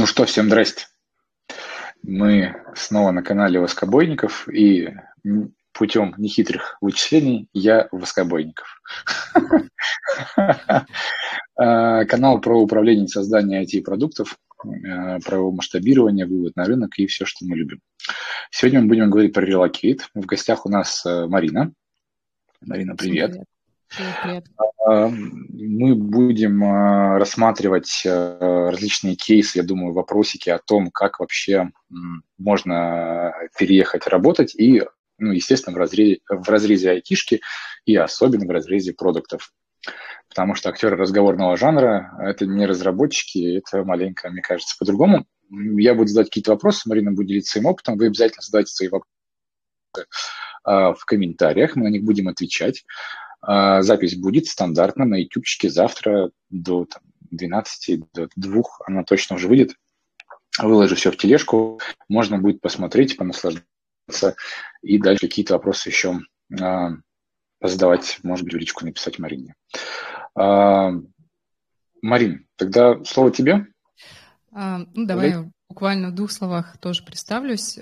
Ну что, всем здрасте. Мы снова на канале Воскобойников, и путем нехитрых вычислений я Воскобойников. А, канал про управление и создание IT-продуктов, а, про его масштабирование, вывод на рынок и все, что мы любим. Сегодня мы будем говорить про Relocate. В гостях у нас э, Марина. Марина, привет. привет. А, мы будем а, рассматривать а, различные кейсы, я думаю, вопросики о том, как вообще можно переехать работать и, ну, естественно, в разрезе, в разрезе айтишки и особенно в разрезе продуктов. Потому что актеры разговорного жанра – это не разработчики, это маленько, мне кажется, по-другому. Я буду задать какие-то вопросы, Марина будет делиться своим опытом, вы обязательно задайте свои вопросы в комментариях, мы на них будем отвечать. А, запись будет стандартно на ютубчике завтра до там, 12, до 2, она точно уже выйдет. Выложу все в тележку, можно будет посмотреть, понаслаждаться и дальше какие-то вопросы еще а, задавать, может быть, в личку написать Марине. А, Марин, тогда слово тебе. А, ну, давай я буквально в двух словах тоже представлюсь.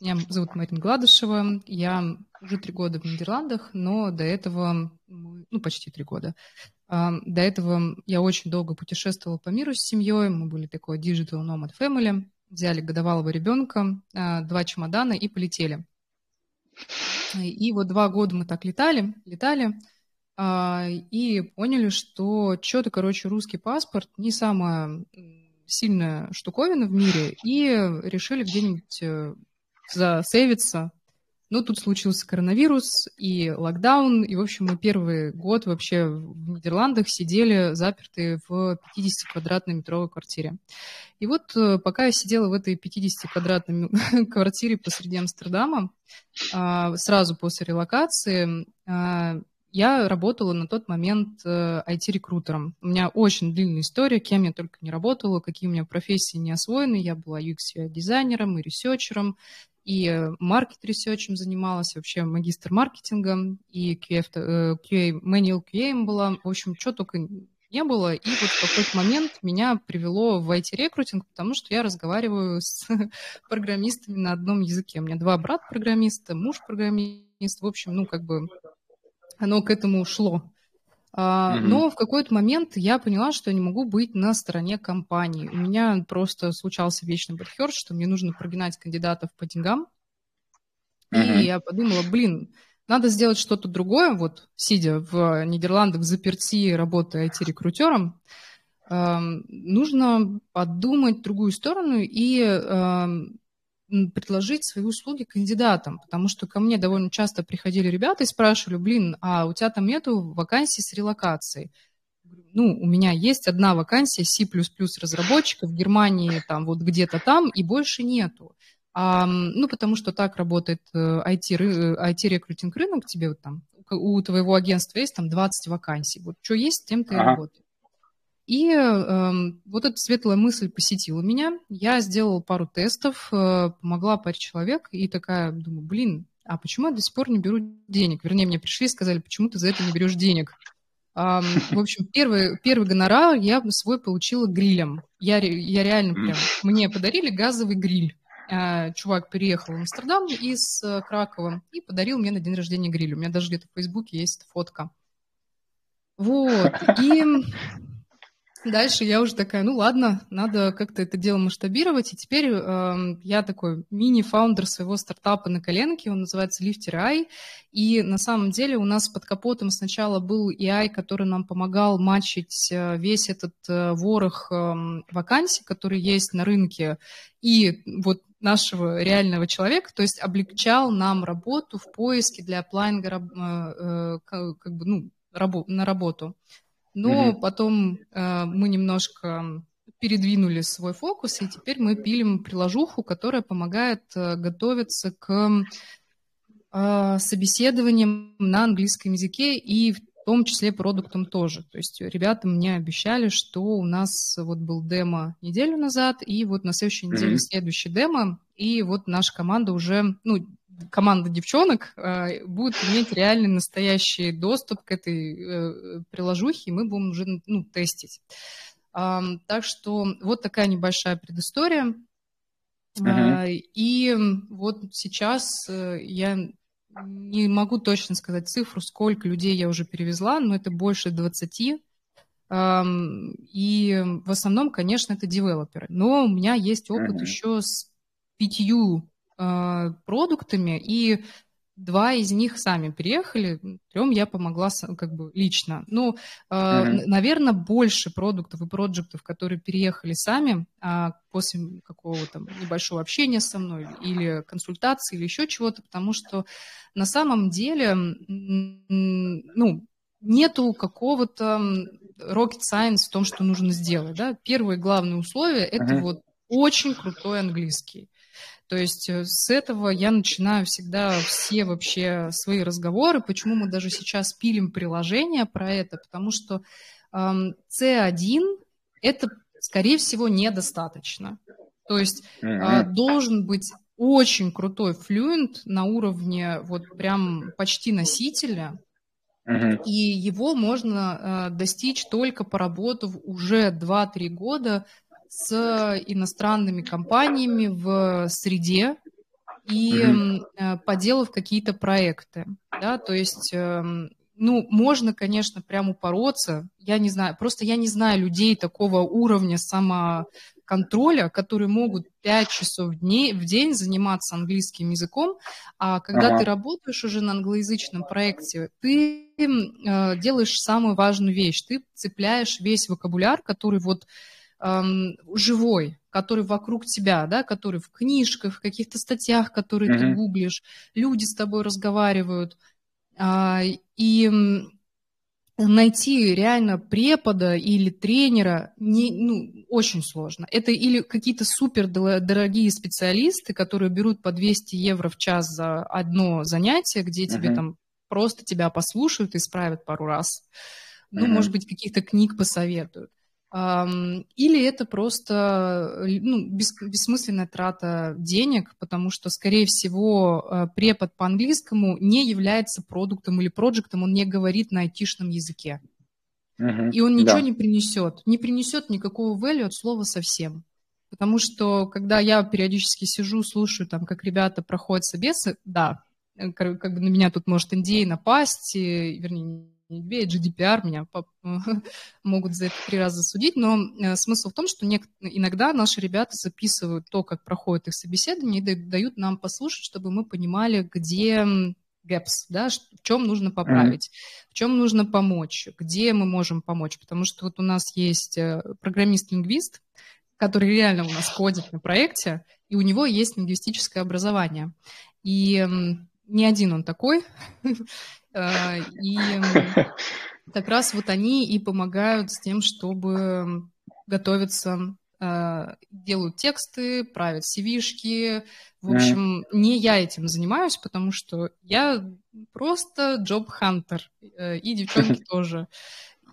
Меня зовут Марина Гладышева. Я уже три года в Нидерландах, но до этого, ну, почти три года. До этого я очень долго путешествовала по миру с семьей. Мы были такой digital nomad family. Взяли годовалого ребенка, а, два чемодана и полетели. И вот два года мы так летали, летали, а, и поняли, что что-то, короче, русский паспорт не самая сильная штуковина в мире, и решили где-нибудь э, засейвиться. Но тут случился коронавирус и локдаун, и, в общем, мы первый год вообще в Нидерландах сидели заперты в 50-квадратной метровой квартире. И вот э, пока я сидела в этой 50-квадратной квартире посреди Амстердама, а, сразу после релокации, а, я работала на тот момент IT-рекрутером. Э, у меня очень длинная история, кем я только не работала, какие у меня профессии не освоены. Я была UX-дизайнером и researcher ом, и э, market research ем занималась, вообще магистр маркетингом, и QA, э, QA, manual QA была, в общем, что только не было. И вот в какой-то момент меня привело в IT-рекрутинг, потому что я разговариваю с программистами на одном языке. У меня два брата программиста, муж программист. В общем, ну, как бы оно к этому шло. Mm-hmm. Но в какой-то момент я поняла, что я не могу быть на стороне компании. У меня просто случался вечный бэдхерт, что мне нужно прогнать кандидатов по деньгам. И я подумала, блин, надо сделать что-то другое, вот сидя в Нидерландах, в заперти, работая IT-рекрутером, э, нужно подумать другую сторону и э, предложить свои услуги кандидатам, потому что ко мне довольно часто приходили ребята и спрашивали, блин, а у тебя там нету вакансий с релокацией? Ну, у меня есть одна вакансия C++ разработчика в Германии, там вот где-то там, и больше нету. А, ну, потому что так работает IT-рекрутинг э, рынок, тебе вот там, у твоего агентства есть там 20 вакансий. Вот что есть, тем ты ага. и работаешь. И э, вот эта светлая мысль посетила меня. Я сделала пару тестов, э, помогла паре человек, и такая, думаю, блин, а почему я до сих пор не беру денег? Вернее, мне пришли и сказали, почему ты за это не берешь денег? Э, в общем, первый, первый гонорар я свой получила грилем. Я, я реально прям... Мне подарили газовый гриль. Э, чувак переехал в Амстердам из э, Кракова и подарил мне на день рождения гриль. У меня даже где-то в Фейсбуке есть фотка. Вот. И Дальше я уже такая, ну ладно, надо как-то это дело масштабировать. И теперь э, я такой мини-фаундер своего стартапа на коленке, он называется Lifter AI. И на самом деле у нас под капотом сначала был AI, который нам помогал матчить э, весь этот э, ворох э, вакансий, который есть на рынке, и вот нашего реального человека, то есть облегчал нам работу в поиске для апплайнга э, э, как бы, ну, рабо- на работу. Но mm потом э, мы немножко передвинули свой фокус, и теперь мы пилим приложуху, которая помогает э, готовиться к э, собеседованиям на английском языке и в том числе продуктам тоже. То есть ребята мне обещали, что у нас вот был демо неделю назад, и вот на следующей неделе mm-hmm. следующий демо, и вот наша команда уже, ну, команда девчонок э, будет иметь реальный настоящий доступ к этой э, приложухе, и мы будем уже ну, тестить. Так что вот такая небольшая предыстория. Uh-huh. И вот сейчас э, я не могу точно сказать цифру, сколько людей я уже перевезла, но это больше 20. И в основном, конечно, это девелоперы. Но у меня есть опыт uh-huh. еще с пятью э, продуктами, и Два из них сами переехали, трем я помогла как бы лично. Ну, э, mm-hmm. наверное, больше продуктов и проектов, которые переехали сами а, после какого-то небольшого общения со мной или консультации или еще чего-то, потому что на самом деле, ну, нету какого-то rocket science в том, что нужно сделать. Да? Первое главное условие mm-hmm. это вот очень крутой английский. То есть э, с этого я начинаю всегда все вообще свои разговоры, почему мы даже сейчас пилим приложение про это, потому что эм, C1 это, скорее всего, недостаточно. То есть э, должен быть очень крутой флюент на уровне вот прям почти носителя, Uh-huh. И его можно э, достичь только поработав уже 2-3 года с иностранными компаниями в среде и mm-hmm. поделав какие-то проекты, да, то есть, эм, ну, можно, конечно, прям упороться, я не знаю, просто я не знаю людей такого уровня самоконтроля, которые могут 5 часов в день, в день заниматься английским языком, а когда ага. ты работаешь уже на англоязычном проекте, ты э, делаешь самую важную вещь, ты цепляешь весь вокабуляр, который вот эм, живой, который вокруг тебя, да, который в книжках, в каких-то статьях, которые mm-hmm. ты гуглишь, люди с тобой разговаривают. А, и найти реально препода или тренера не, ну, очень сложно. Это или какие-то супер дорогие специалисты, которые берут по 200 евро в час за одно занятие, где uh-huh. тебе там просто тебя послушают и исправят пару раз. Ну, uh-huh. может быть, каких-то книг посоветуют. Или это просто ну, бес, бессмысленная трата денег, потому что, скорее всего, э, препод по-английскому не является продуктом или проектом, он не говорит на айтишном языке. Uh-huh. И он ничего да. не принесет, не принесет никакого value от слова совсем. Потому что, когда я периодически сижу, слушаю, там, как ребята проходят собесы, да, э, как, бы на меня тут может NDA напасть, и, вернее, NBA, GDPR меня могут за это три раза судить, но э, смысл в том, что иногда наши ребята записывают то, как проходит их собеседование, и дают нам послушать, чтобы мы понимали, где gaps, да, в чем нужно поправить, mm-hmm. в чем нужно помочь, где мы можем помочь, потому что вот у нас есть э, программист-лингвист, который реально у нас ходит на проекте, и у него есть лингвистическое образование. И не один он такой, Э, и как раз вот они и помогают с тем, чтобы готовиться, э, делают тексты, правят CV-шки. В общем, не я этим занимаюсь, потому что я просто джоб-хантер, э, и девчонки тоже.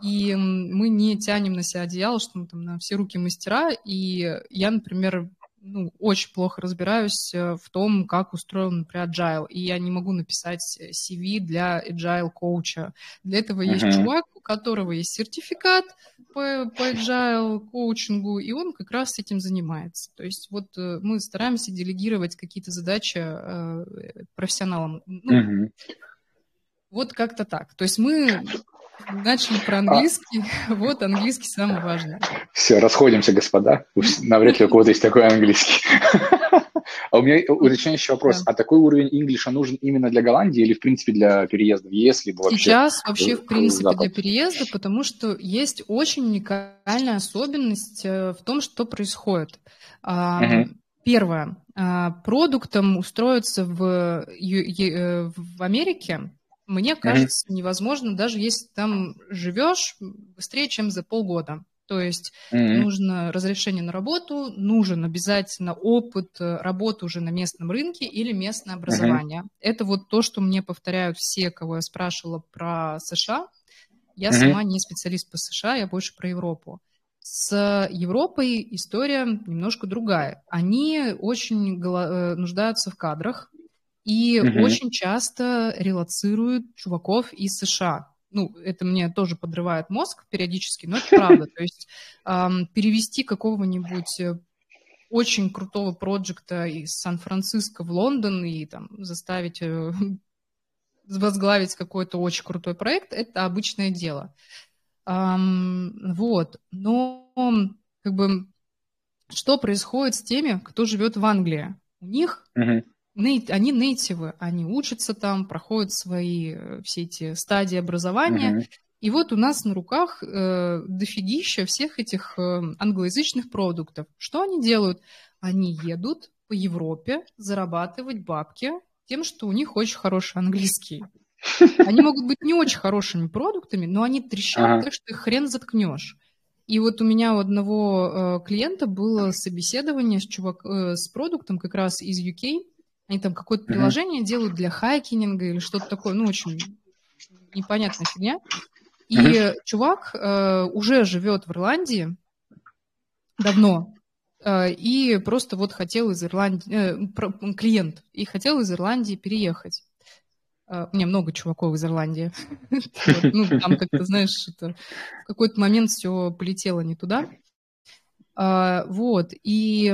И мы не тянем на себя одеяло, что мы там на все руки мастера. И я, например, ну, очень плохо разбираюсь э, в том, как устроен, например, agile, и я не могу написать CV для agile коуча. Для этого uh-huh. есть чувак, у которого есть сертификат по, по agile коучингу, и он как раз этим занимается. То есть вот э, мы стараемся делегировать какие-то задачи э, профессионалам. Ну, uh-huh. Вот как-то так. То есть мы Начали про английский. А... Вот английский самый важный. Все, расходимся, господа. Навряд ли у кого-то есть такой английский. А у меня уточняющий вопрос. А такой уровень инглиша нужен именно для Голландии или, в принципе, для переезда? Если бы вообще... Сейчас вообще, в принципе, для переезда, потому что есть очень уникальная особенность э, в том, что происходит. Первое. А, продуктом устроиться в, э, в Америке мне кажется, mm-hmm. невозможно, даже если там живешь быстрее, чем за полгода. То есть mm-hmm. нужно разрешение на работу, нужен обязательно опыт э, работы уже на местном рынке или местное образование. Mm-hmm. Это вот то, что мне повторяют все, кого я спрашивала про США. Я mm-hmm. сама не специалист по США, я больше про Европу. С Европой история немножко другая. Они очень э, нуждаются в кадрах, и угу. очень часто релацируют чуваков из США. ну, это мне тоже подрывает мозг периодически, но это правда. То есть перевести какого-нибудь э, очень крутого проекта из Сан-Франциско в Лондон и там заставить э, возглавить какой-то очень крутой проект, это обычное дело. Вот. Но как бы что происходит с теми, кто живет в Англии? У них uh-huh. Они нейтивы, они учатся там, проходят свои э, все эти стадии образования. Uh-huh. И вот у нас на руках э, дофигища всех этих э, англоязычных продуктов. Что они делают? Они едут по Европе зарабатывать бабки тем, что у них очень хороший английский. Они могут быть не очень хорошими продуктами, но они трещат ага. так, что их хрен заткнешь. И вот у меня у одного э, клиента было собеседование с, чувак, э, с продуктом как раз из UK. Они там какое-то приложение uh-huh. делают для хайкинга или что-то такое, ну, очень непонятная фигня. И uh-huh. чувак э, уже живет в Ирландии давно, э, и просто вот хотел из Ирландии, э, клиент, и хотел из Ирландии переехать. Uh, у меня много чуваков из Ирландии. Ну, там как-то, знаешь, это в какой-то момент все полетело не туда. А, вот, и,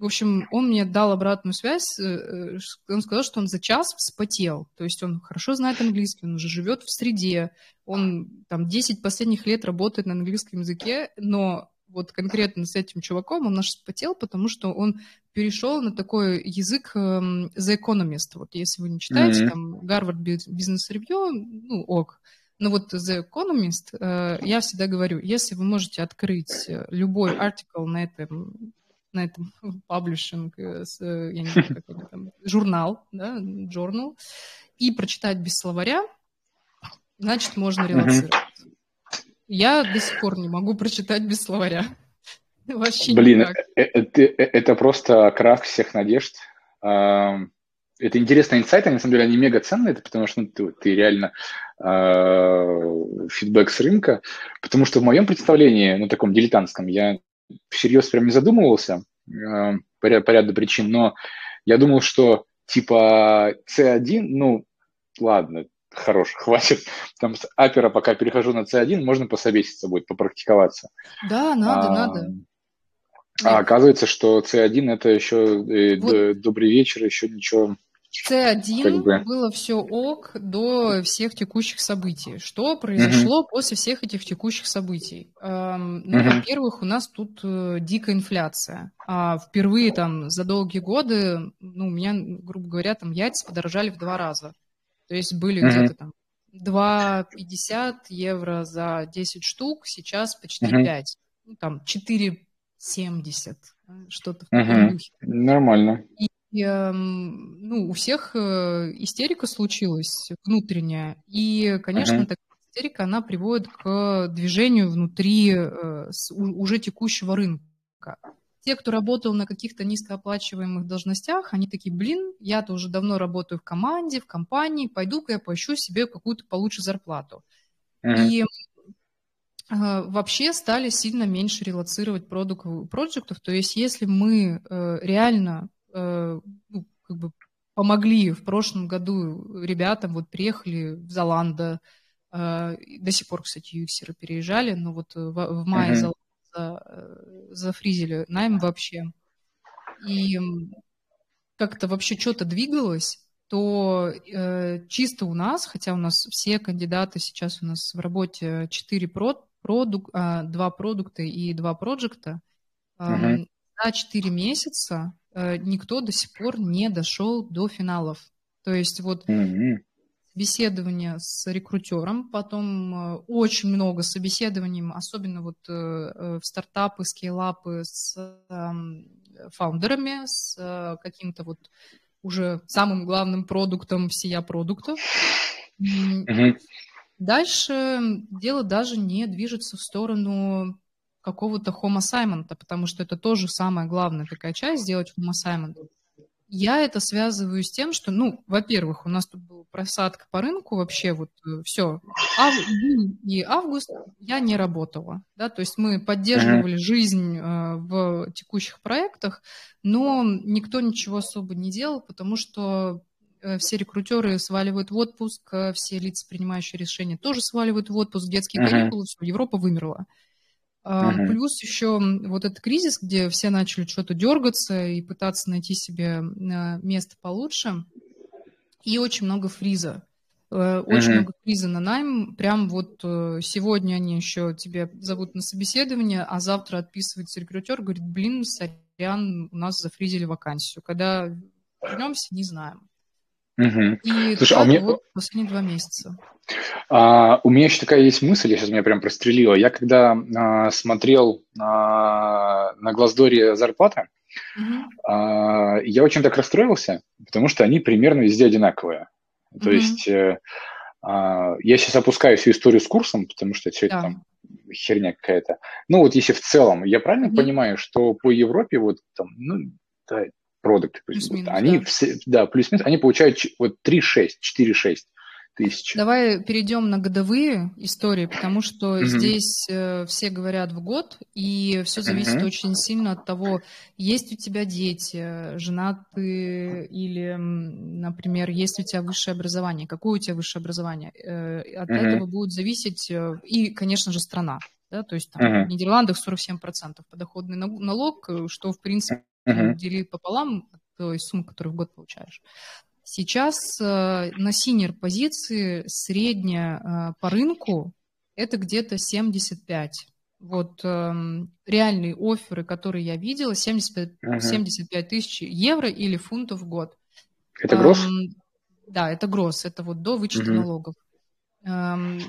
в общем, он мне дал обратную связь. Э, э, он сказал, что он за час вспотел. То есть он хорошо знает английский, он уже живет в среде. Он там 10 последних лет работает на английском языке, но вот конкретно с этим чуваком он наш вспотел, потому что он перешел на такой язык um, The Economist. Вот если вы не читаете, mm-hmm. там, Гарвард Бизнес Ревью, ну, ок. Но вот The Economist, uh, я всегда говорю, если вы можете открыть э, любой артикл на этом на этом паблишинг, э, я не знаю, как это там, журнал, да, журнал, и прочитать без словаря, значит, можно релацировать. Mm-hmm. Я до сих пор не могу прочитать без словаря. Вообще Блин, никак. Это, э, это просто крах всех надежд. Это интересный инсайт, они, на самом деле, они мега ценные, это потому что ну, ты, ты реально э, фидбэк с рынка, потому что в моем представлении, ну, таком дилетантском, я всерьез прям не задумывался э, по, ряд, по ряду причин, но я думал, что типа C1, ну, ладно, хорош, хватит. Там с апера, пока перехожу на C1, можно пособеситься будет, попрактиковаться. Да, надо, а, надо. А оказывается, что C1 это еще э, вот. добрый вечер, еще ничего. C1 как бы... было все ок до всех текущих событий. Что произошло uh после всех этих текущих событий? Эм, ну, uh во-первых, у нас тут э, дикая инфляция. А впервые там за долгие годы, ну, у меня, грубо говоря, там яйца подорожали в два раза. То есть были uh где-то там 2,50 евро за 10 штук, сейчас почти uh 5. Ну, там 4 70, что-то в таком угу. духе. Нормально. И, э, ну, у всех э, истерика случилась внутренняя, и, конечно, угу. такая истерика, она приводит к движению внутри э, уже текущего рынка. Те, кто работал на каких-то низкооплачиваемых должностях, они такие, блин, я-то уже давно работаю в команде, в компании, пойду-ка я поищу себе какую-то получше зарплату. Uh-huh. И а, вообще стали сильно меньше релацировать продуктов. То есть если мы э, реально э, ну, как бы помогли в прошлом году ребятам, вот приехали в Золанда, э, до сих пор, кстати, юксеры переезжали, но вот в, в мае uh-huh. за, зафризили найм вообще. И как-то вообще что-то двигалось, то э, чисто у нас, хотя у нас все кандидаты сейчас у нас в работе 4 прод, продук, а, два продукта и два проекта, uh-huh. за 4 месяца э, никто до сих пор не дошел до финалов. То есть вот собеседование с рекрутером, потом э, очень много собеседований, особенно вот э, в стартапы, скейлапы с эм, фаундерами, с каким-то вот уже самым главным продуктом всея продуктов. Uh-huh. Дальше дело даже не движется в сторону какого-то Homo assignment, потому что это тоже самая главная такая часть, сделать Homo assignment. Я это связываю с тем, что, ну, во-первых, у нас тут была просадка по рынку вообще, вот э, все, ав... и август я не работала, да, то есть мы поддерживали жизнь э, в текущих проектах, но никто ничего особо не делал, потому что все рекрутеры сваливают в отпуск, все лица, принимающие решения, тоже сваливают в отпуск, детские каникулы, все, Европа вымерла. Uh-huh. Плюс еще вот этот кризис, где все начали что-то дергаться и пытаться найти себе место получше, и очень много фриза. Э, очень uh-huh. много фриза на найм. Прям вот э, сегодня они еще тебя зовут на собеседование, а завтра отписывается рекрутер, говорит, блин, сорян, у нас зафризили вакансию. Когда вернемся, не знаем. Угу. И Слушай, а у меня... вот последние два месяца. А, у меня еще такая есть мысль, я сейчас меня прям прострелила. Я когда а, смотрел а, на Глаздоре зарплаты, угу. а, я очень так расстроился, потому что они примерно везде одинаковые. То угу. есть э, а, я сейчас опускаю всю историю с курсом, потому что все да. это там херня какая-то. Ну вот если в целом, я правильно угу. понимаю, что по Европе вот там, ну, да, продукты, они да. все, да, плюс-минус, они получают вот 3,6, 4,6 тысяч. Давай перейдем на годовые истории, потому что mm-hmm. здесь э, все говорят в год, и все зависит mm-hmm. очень сильно от того, есть у тебя дети, женат ты или, например, есть у тебя высшее образование, какое у тебя высшее образование. Э, от mm-hmm. этого будет зависеть э, и, конечно же, страна. Да, то есть там, uh-huh. в Нидерландах 47% подоходный налог, э, что, в принципе, uh-huh. делит пополам той суммы, которую в год получаешь. Сейчас э, на синер позиции средняя э, по рынку это где-то 75. Вот э, реальные оферы, которые я видела, 75, uh-huh. 75 тысяч евро или фунтов в год. Это гроз? Эм, да, это гроз, это вот до вычета uh-huh. налогов. Эм,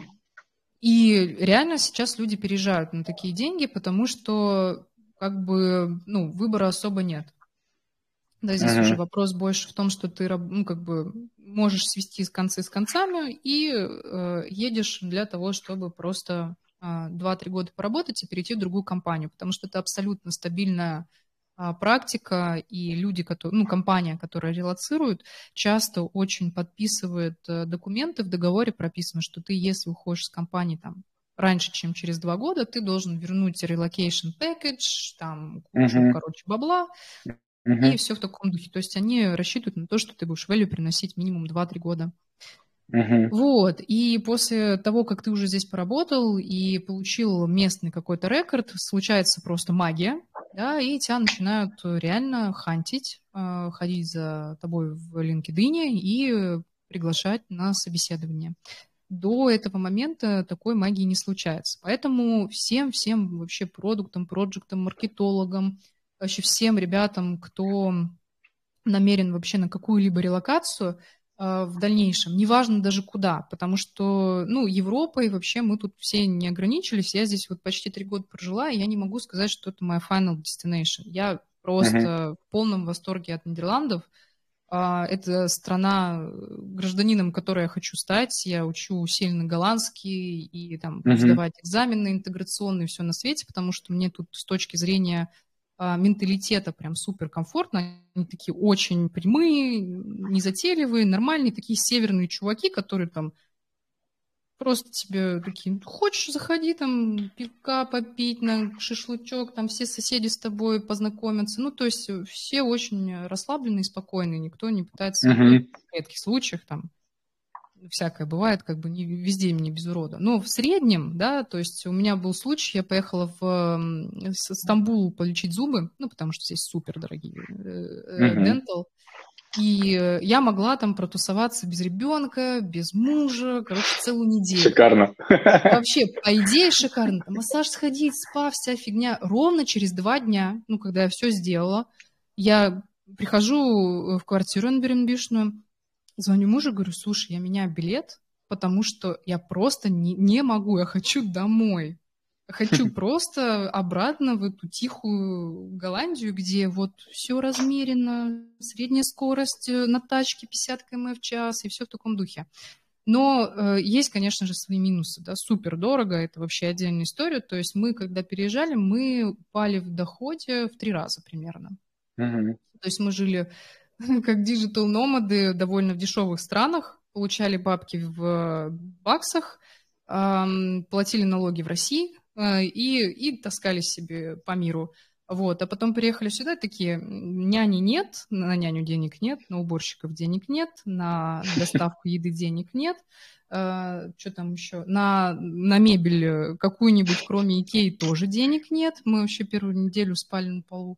и реально сейчас люди переезжают на такие деньги, потому что как бы, ну, выбора особо нет. Да, здесь uh-huh. уже вопрос больше в том, что ты, ну, как бы можешь свести концы с концами и э, едешь для того, чтобы просто э, 2-3 года поработать и перейти в другую компанию, потому что это абсолютно стабильная э, практика, и люди, которые, ну, компания, которая релацирует, часто очень подписывает э, документы, в договоре прописано, что ты, если уходишь с компании там раньше, чем через два года, ты должен вернуть relocation package, там, кучу, uh-huh. короче, бабла, uh-huh. и все в таком духе. То есть они рассчитывают на то, что ты будешь value приносить минимум 2-3 года. Uh-huh. Вот, и после того, как ты уже здесь поработал и получил местный какой-то рекорд, случается просто магия, да, и тебя начинают реально хантить, э, ходить за тобой в LinkedIn и приглашать на собеседование до этого момента такой магии не случается. Поэтому всем-всем вообще продуктам, проектам, маркетологам, вообще всем ребятам, кто намерен вообще на какую-либо релокацию э, в дальнейшем, неважно даже куда, потому что, ну, Европа и вообще мы тут все не ограничились, я здесь вот почти три года прожила, и я не могу сказать, что это моя final destination. Я просто uh-huh. в полном восторге от Нидерландов, это страна, э, гражданином которой я хочу стать. Я учу сильно голландский и там uh-huh. сдавать экзамены интеграционные, все на свете, потому что мне тут с точки зрения а, менталитета прям супер комфортно. Они такие очень прямые, незатейливые, нормальные, такие северные чуваки, которые там Просто тебе такие, хочешь, заходи там пивка попить, на шашлычок, там все соседи с тобой познакомятся. Ну, то есть э, все очень расслабленные, спокойные, никто не пытается uh-huh. в редких случаях там всякое бывает, как бы не везде мне без урода. Но в среднем, да, то есть у меня был случай, я поехала в Стамбул полечить зубы, ну, потому что здесь супер дорогие uh-huh. И э, я могла там протусоваться без ребенка, без мужа, короче, целую неделю. Шикарно. Вообще, по идее, шикарно. Там массаж сходить, спа, вся фигня. Ровно через два дня, ну, когда я все сделала, я прихожу в квартиру Энберенбишную, звоню мужу, говорю, слушай, я меняю билет, потому что я просто не, не могу, я хочу домой. Хочу просто обратно в эту тихую Голландию, где вот все размерено, средняя скорость э, на тачке 50 км в час и все в таком духе. Но э, есть, конечно же, свои минусы, да, супер дорого, это вообще отдельная история. То есть мы, когда переезжали, мы упали в доходе в три раза примерно. Uh-huh. То есть мы жили как диджитал-номады довольно в дешевых странах, получали бабки в баксах, эм, платили налоги в России, Э, и, и таскали себе по миру. Вот, а потом приехали сюда, такие, няни нет, на няню денег нет, на уборщиков денег нет, на доставку еды денег нет, э, что там еще, на, на мебель какую-нибудь, кроме Икеи, тоже денег нет. Мы вообще первую неделю спали на полу.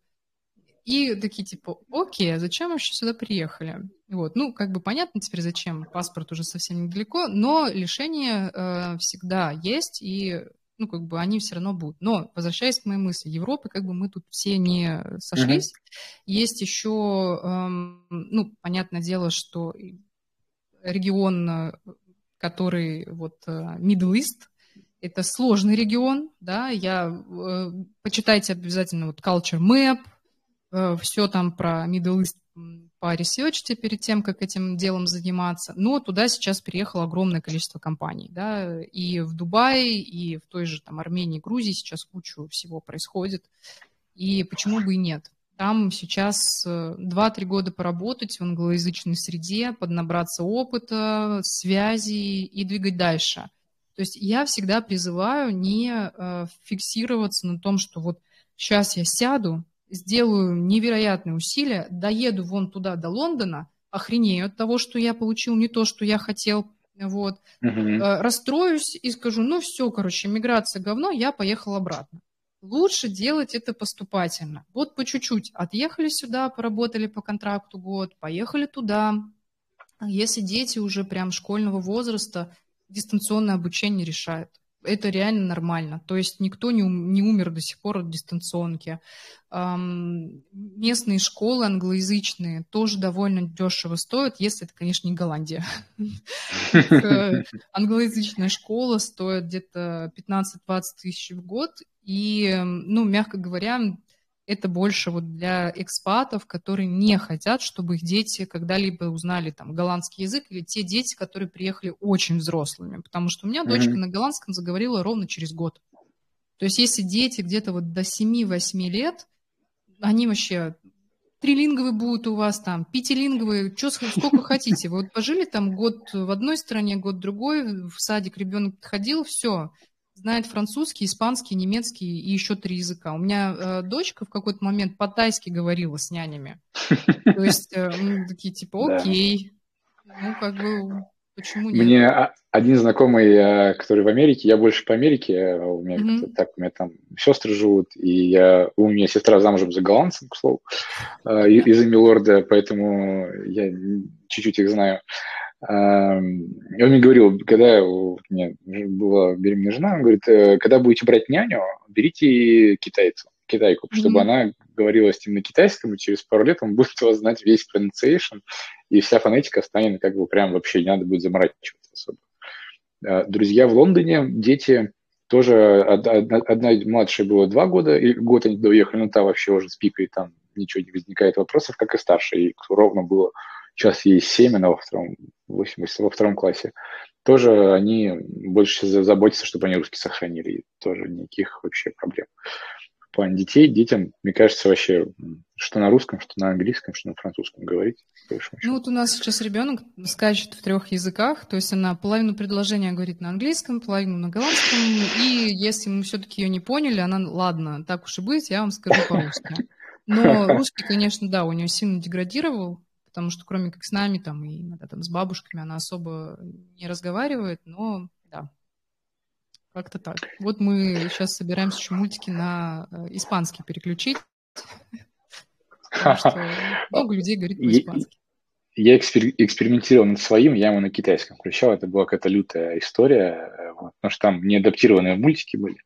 И такие типа, окей, а зачем вообще сюда приехали? Вот, ну, как бы понятно теперь зачем, паспорт уже совсем недалеко, но лишения э, всегда есть, и ну, как бы они все равно будут. Но, возвращаясь к моей мысли, Европы, как бы мы тут все не сошлись. Mm-hmm. Есть еще, эм, ну, понятное дело, что регион, который вот э, Middle East, это сложный регион, да, я, э, почитайте обязательно вот Culture Map, э, все там про Middle East поресерчите перед тем, как этим делом заниматься. Но туда сейчас приехало огромное количество компаний. Да? И в Дубае, и в той же там, Армении, Грузии сейчас кучу всего происходит. И почему бы и нет? Там сейчас 2-3 э, года поработать в англоязычной среде, поднабраться опыта, связей и двигать дальше. То есть я всегда призываю не э, фиксироваться на том, что вот сейчас я сяду, сделаю невероятные усилия, доеду вон туда, до Лондона, охренею от того, что я получил не то, что я хотел, вот, uh-huh. расстроюсь и скажу, ну все, короче, миграция говно, я поехал обратно. Лучше делать это поступательно. Вот по чуть-чуть. Отъехали сюда, поработали по контракту год, поехали туда. Если дети уже прям школьного возраста, дистанционное обучение решает это реально нормально. То есть никто не, не умер до сих пор от дистанционки. Эм, местные школы англоязычные тоже довольно дешево стоят, если это, конечно, не Голландия. Э, англоязычная школа стоит где-то 15-20 тысяч в год. И, ну, мягко говоря, это больше вот для экспатов, которые не хотят, чтобы их дети когда-либо узнали там голландский язык, или те дети, которые приехали очень взрослыми. Потому что у меня mm-hmm. дочка на голландском заговорила ровно через год. То есть если дети где-то вот до 7-8 лет, они вообще трилинговые будут у вас там, пятилинговые, что, сколько хотите. Вы вот пожили там год в одной стране, год в другой, в садик ребенок ходил, все, знает французский, испанский, немецкий и еще три языка. У меня э, дочка в какой-то момент по-тайски говорила с нянями. То есть э, мы такие типа, окей, ну как бы Почему нет? Мне один знакомый, э, который в Америке, я больше по Америке, э, у меня mm-hmm. так, у меня там сестры живут, и я, у меня сестра замужем за голландцем, к слову, э, из Милорда, поэтому я чуть-чуть их знаю. Он мне говорил, когда у меня была беременная жена, он говорит, «Э, когда будете брать няню, берите китайцу, китайку, чтобы mm-hmm. она говорила с ним на китайском, и через пару лет он будет вас знать весь pronunciation, и вся фонетика станет как бы прям вообще не надо будет заморачиваться особо. Э, друзья в Лондоне, дети тоже, одна, одна младшая была два года, и год они доехали, но та вообще уже с пикой, там ничего не возникает вопросов, как и старшая, и ровно было сейчас ей 7, она во втором, 8, во втором классе, тоже они больше заботятся, чтобы они русский сохранили. И тоже никаких вообще проблем. В плане детей, детям, мне кажется, вообще, что на русском, что на английском, что на французском говорить. Ну вот у нас сейчас ребенок скачет в трех языках, то есть она половину предложения говорит на английском, половину на голландском, и если мы все-таки ее не поняли, она, ладно, так уж и быть, я вам скажу по-русски. Но русский, конечно, да, у нее сильно деградировал, потому что кроме как с нами там и иногда там с бабушками она особо не разговаривает, но да, как-то так. Вот мы сейчас собираемся еще мультики на э, испанский переключить. много людей говорит по-испански. Я экспериментировал над своим, я ему на китайском включал, это была какая-то лютая история, э, вот, потому что там неадаптированные мультики были,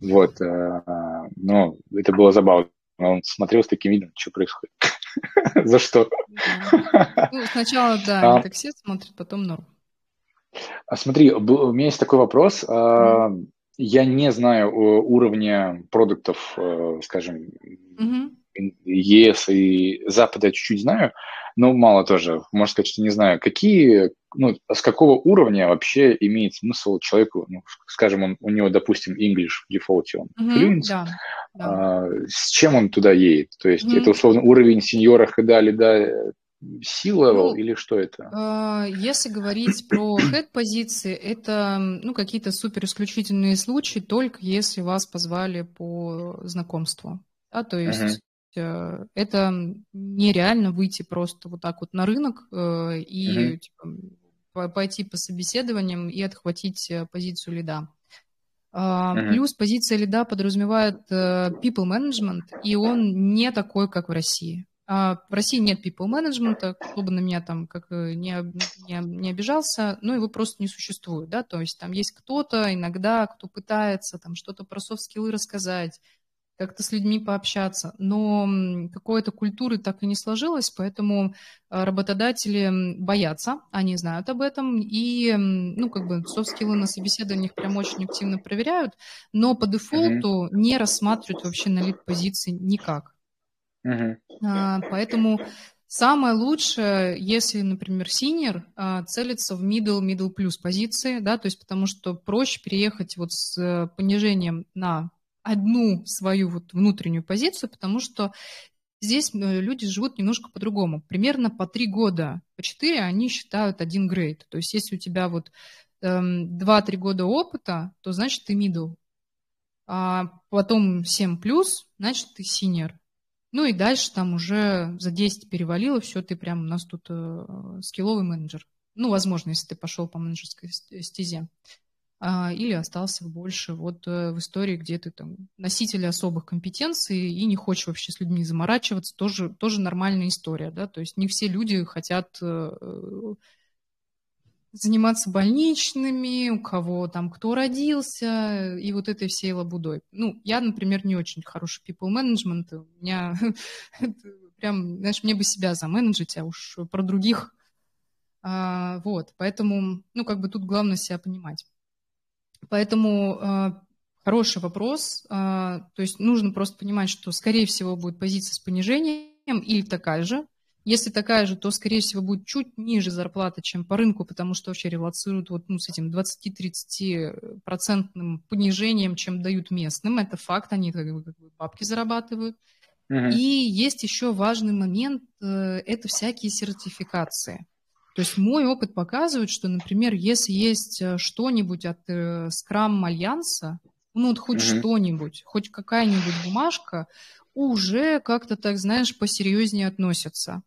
вот, э, но это было забавно. Он смотрел с таким видом, что происходит. За что? Ну, сначала, да, а. таксист смотрит, потом норм. А смотри, у меня есть такой вопрос. А, я не знаю уровня продуктов, э, скажем, ЕС и Запада я чуть-чуть знаю, но мало тоже. Можно сказать, что не знаю. Какие, ну, с какого уровня вообще имеет смысл человеку, ну, скажем, он, у него, допустим, English в дефолте, он mm-hmm, fluent, да, да. А, с чем он туда едет? То есть mm-hmm. это, условно, уровень сеньора Хедали, да, C-level ну, или что это? А, если говорить про head-позиции, это ну, какие-то супер исключительные случаи, только если вас позвали по знакомству. Да, то есть uh-huh. Это нереально выйти просто вот так вот на рынок э, и uh-huh. типа, пойти по собеседованиям и отхватить э, позицию лида. Uh-huh. Плюс позиция лида подразумевает people management, и он не такой, как в России. А, в России нет people management, кто бы на меня там как не, не, не обижался, но его просто не существует, да, то есть там есть кто-то иногда, кто пытается там что-то про софт-скиллы рассказать, как-то с людьми пообщаться, но какой-то культуры так и не сложилось, поэтому а, работодатели боятся, они знают об этом, и, ну, как бы soft skill ы на собеседованиях прям очень активно проверяют, но по дефолту mm-hmm. не рассматривают вообще на lead позиции никак. Uh-huh. Поэтому самое лучшее, если, например, senior а, целится в middle, middle плюс позиции, да, то есть потому что проще переехать вот с э, понижением на одну свою вот внутреннюю позицию, потому что здесь э, люди живут немножко по-другому. Примерно по три года, по четыре они считают один грейд. То есть если у тебя вот эм, два-три года опыта, то значит ты middle. А потом 7 плюс, значит ты senior. Ну и дальше там уже за 10 перевалило, все, ты прям у нас тут э, скилловый менеджер. Ну, возможно, если ты пошел по менеджерской стезе. А, или остался больше вот э, в истории, где ты там носитель особых компетенций и не хочешь вообще с людьми заморачиваться, тоже, тоже нормальная история, да, то есть не все люди хотят э, заниматься больничными, у кого там кто родился, и вот этой всей лабудой. Ну, я, например, не очень хороший people management, у меня прям, знаешь, мне бы себя заменеджить, а уж про других. А, вот, поэтому, ну, как бы тут главное себя понимать. Поэтому а, хороший вопрос, а, то есть нужно просто понимать, что, скорее всего, будет позиция с понижением или такая же, если такая же, то, скорее всего, будет чуть ниже зарплата, чем по рынку, потому что вообще релацируют вот, ну, с этим 20-30% понижением, чем дают местным. Это факт, они как бы, как бы бабки зарабатывают. Uh-huh. И есть еще важный момент, э, это всякие сертификации. То есть мой опыт показывает, что, например, если есть э, что-нибудь от э, Scrum Альянса, ну вот хоть uh-huh. что-нибудь, хоть какая-нибудь бумажка, уже как-то так, знаешь, посерьезнее относятся.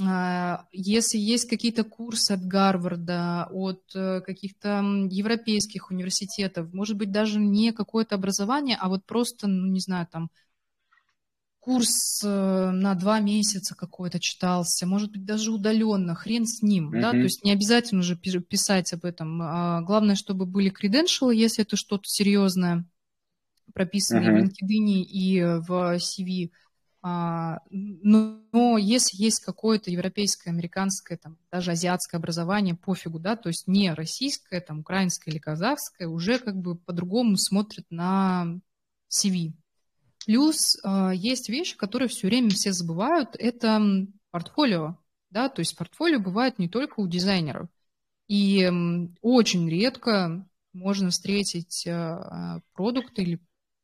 А, если есть какие-то курсы от Гарварда, от э, каких-то европейских университетов, может быть, даже не какое-то образование, а вот просто, ну, не знаю, там, курс э, на два месяца какой-то читался, может быть, даже удаленно, хрен с ним, uh-huh. да, то есть не обязательно уже писать об этом. А главное, чтобы были credentials, если это что-то серьезное, прописанное uh-huh. в LinkedIn и в CV, а, но, но если есть какое-то европейское, американское, там, даже азиатское образование, пофигу, да, то есть не российское, там, украинское или казахское, уже как бы по-другому смотрят на CV. Плюс э, есть вещи, которые все время все забывают, это портфолио, да, то есть портфолио бывает не только у дизайнеров. И очень редко можно встретить э, продукт или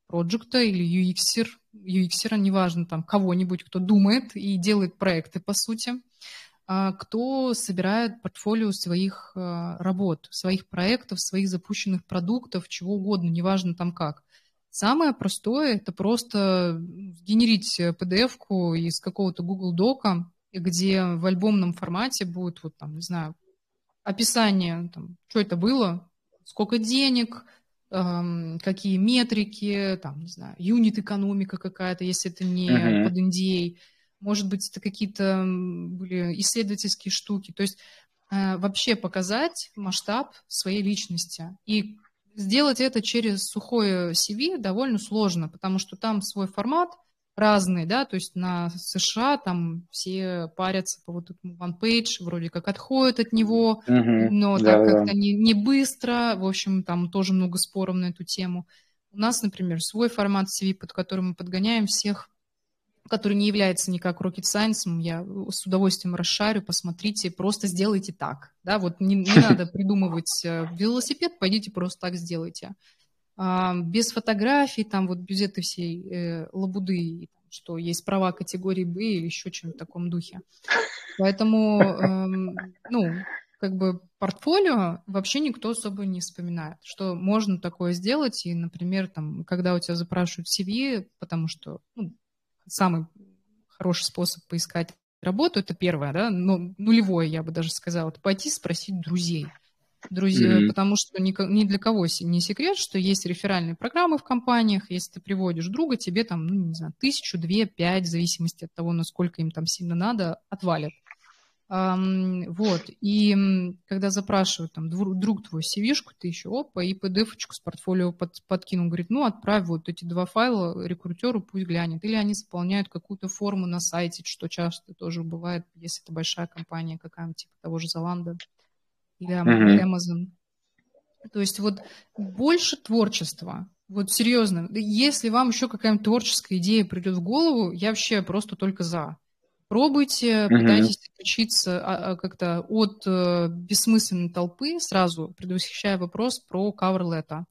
проекта или UX, UX, неважно, там, кого-нибудь, кто думает и делает проекты, по сути, а, кто собирает портфолио своих а, работ, своих проектов, своих запущенных продуктов, чего угодно, неважно там как. Самое простое – это просто генерить PDF-ку из какого-то Google Дока, где в альбомном формате будет, вот там, не знаю, описание, там, что это было, сколько денег, какие метрики, там, не знаю, юнит-экономика какая-то, если это не uh-huh. под NDA, может быть, это какие-то были исследовательские штуки. То есть э, вообще показать масштаб своей личности. И сделать это через сухое CV довольно сложно, потому что там свой формат – разные, да, то есть на США там все парятся по вот этому OnePage, вроде как отходят от него, угу, но да, так как-то не, не быстро, в общем, там тоже много споров на эту тему. У нас, например, свой формат CV, под которым мы подгоняем всех, который не является никак rocket science, я с удовольствием расшарю, посмотрите, просто сделайте так, да, вот не, не надо придумывать э, велосипед, пойдите просто так сделайте без фотографий, там вот без этой всей э, лабуды, что есть права категории Б или еще чем-то в таком духе. Поэтому, э, ну, как бы портфолио вообще никто особо не вспоминает, что можно такое сделать, и, например, там, когда у тебя запрашивают CV, потому что ну, самый хороший способ поискать работу, это первое, да, но нулевое, я бы даже сказала, это пойти спросить друзей. Друзья, mm-hmm. потому что ни, ни для кого не секрет, что есть реферальные программы в компаниях, если ты приводишь друга, тебе там, ну, не знаю, тысячу, две, пять, в зависимости от того, насколько им там сильно надо, отвалят. Вот, и когда запрашивают там друг твой CV-шку, ты еще опа, и PDF-очку с портфолио под, подкинул, говорит, ну, отправь вот эти два файла рекрутеру, пусть глянет. Или они заполняют какую-то форму на сайте, что часто тоже бывает, если это большая компания какая-нибудь, типа того же Золанда или Amazon. Mm-hmm. То есть вот больше творчества, вот серьезно, если вам еще какая-нибудь творческая идея придет в голову, я вообще просто только за. Пробуйте, пытайтесь отключиться а, а, как-то от э, бессмысленной толпы, сразу предвосхищая вопрос про cover letter.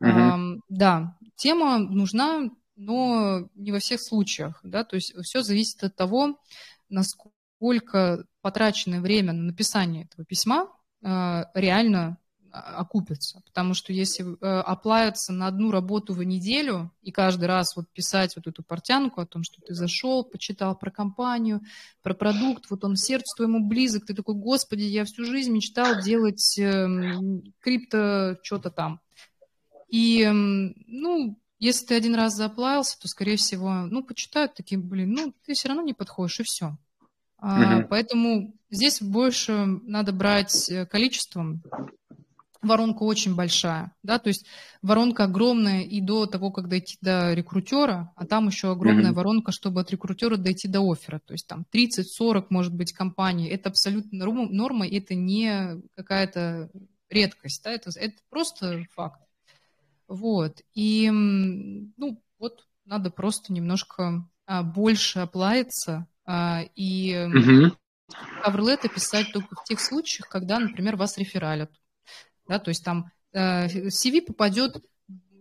Угу. А, да, тема нужна, но не во всех случаях, да, то есть все зависит от того, насколько потраченное время на написание этого письма э, реально окупится. Потому что если э, оплавиться на одну работу в неделю и каждый раз вот писать вот эту портянку о том, что ты зашел, почитал про компанию, про продукт, вот он сердцу твоему близок, ты такой, господи, я всю жизнь мечтал делать э, крипто что-то там. И, э, ну, если ты один раз заплавился, то, скорее всего, ну, почитают такие, блин, ну, ты все равно не подходишь, и все. А, Поэтому здесь больше надо брать э, количеством воронка очень большая, да, то есть воронка огромная и до того, как дойти до рекрутера, а там еще огромная mm-hmm. воронка, чтобы от рекрутера дойти до оффера, то есть там 30-40, может быть, компаний, это абсолютно норма, и это не какая-то редкость, да, это, это просто факт. Вот, и, ну, вот надо просто немножко а, больше оплавиться а, и mm-hmm. каверлеты писать только в тех случаях, когда, например, вас рефералят да, то есть там э, CV попадет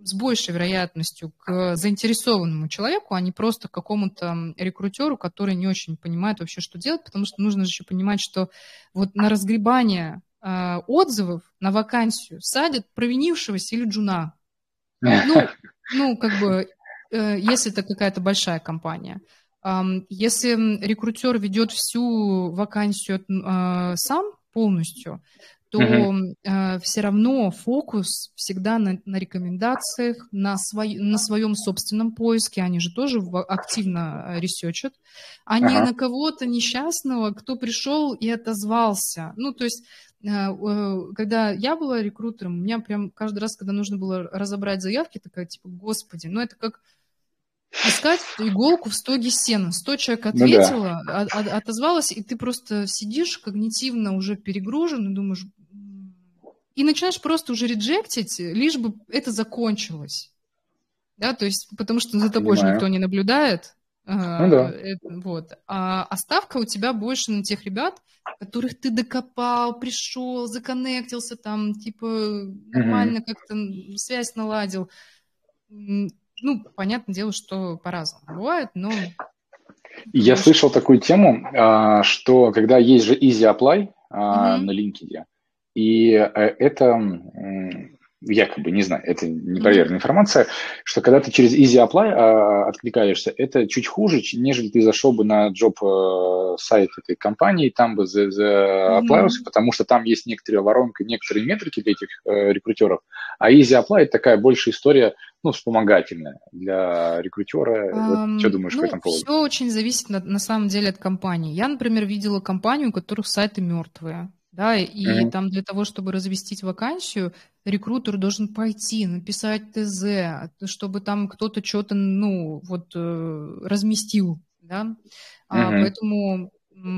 с большей вероятностью к заинтересованному человеку, а не просто к какому-то рекрутеру, который не очень понимает вообще, что делать, потому что нужно же еще понимать, что вот на разгребание э, отзывов на вакансию садят провинившегося или джуна. Ну, ну как бы, э, если это какая-то большая компания. Если рекрутер ведет всю вакансию э, сам полностью, то mm-hmm. э, все равно фокус всегда на, на рекомендациях, на, свой, на своем собственном поиске. Они же тоже активно э, ресечат, а ага. не на кого-то несчастного, кто пришел и отозвался. Ну, то есть э, э, когда я была рекрутером, у меня прям каждый раз, когда нужно было разобрать заявки, такая типа, господи, ну это как искать иголку в стоге сена. Сто человек ответила, ну, да. от, от, отозвалась, и ты просто сидишь когнитивно уже перегружен и думаешь, и начинаешь просто уже реджектить, лишь бы это закончилось. Да, то есть, потому что за тобой же никто не наблюдает. Ну, да. это, вот. А, а ставка у тебя больше на тех ребят, которых ты докопал, пришел, законнектился, там, типа, нормально угу. как-то связь наладил. Ну, понятное дело, что по-разному бывает, но... Я слышал такую тему, а, что когда есть же Easy Apply угу. на LinkedIn, и э, это якобы, не знаю, это непроверенная информация, что когда ты через Easy Apply а, откликаешься, это чуть хуже, нежели ты зашел бы на джоб э, сайт этой компании, там бы за, за mm-hmm. потому что там есть некоторые воронка, некоторые метрики для этих э, рекрутеров, а Easy Apply это такая большая история, ну, вспомогательная для рекрутера. Um, вот, что думаешь ну, по этому поводу? Все очень зависит на, на самом деле от компании. Я, например, видела компанию, у которых сайты мертвые да, и mm-hmm. там для того, чтобы развестить вакансию, рекрутер должен пойти, написать ТЗ, чтобы там кто-то что-то, ну, вот, э, разместил, да, mm-hmm. а, поэтому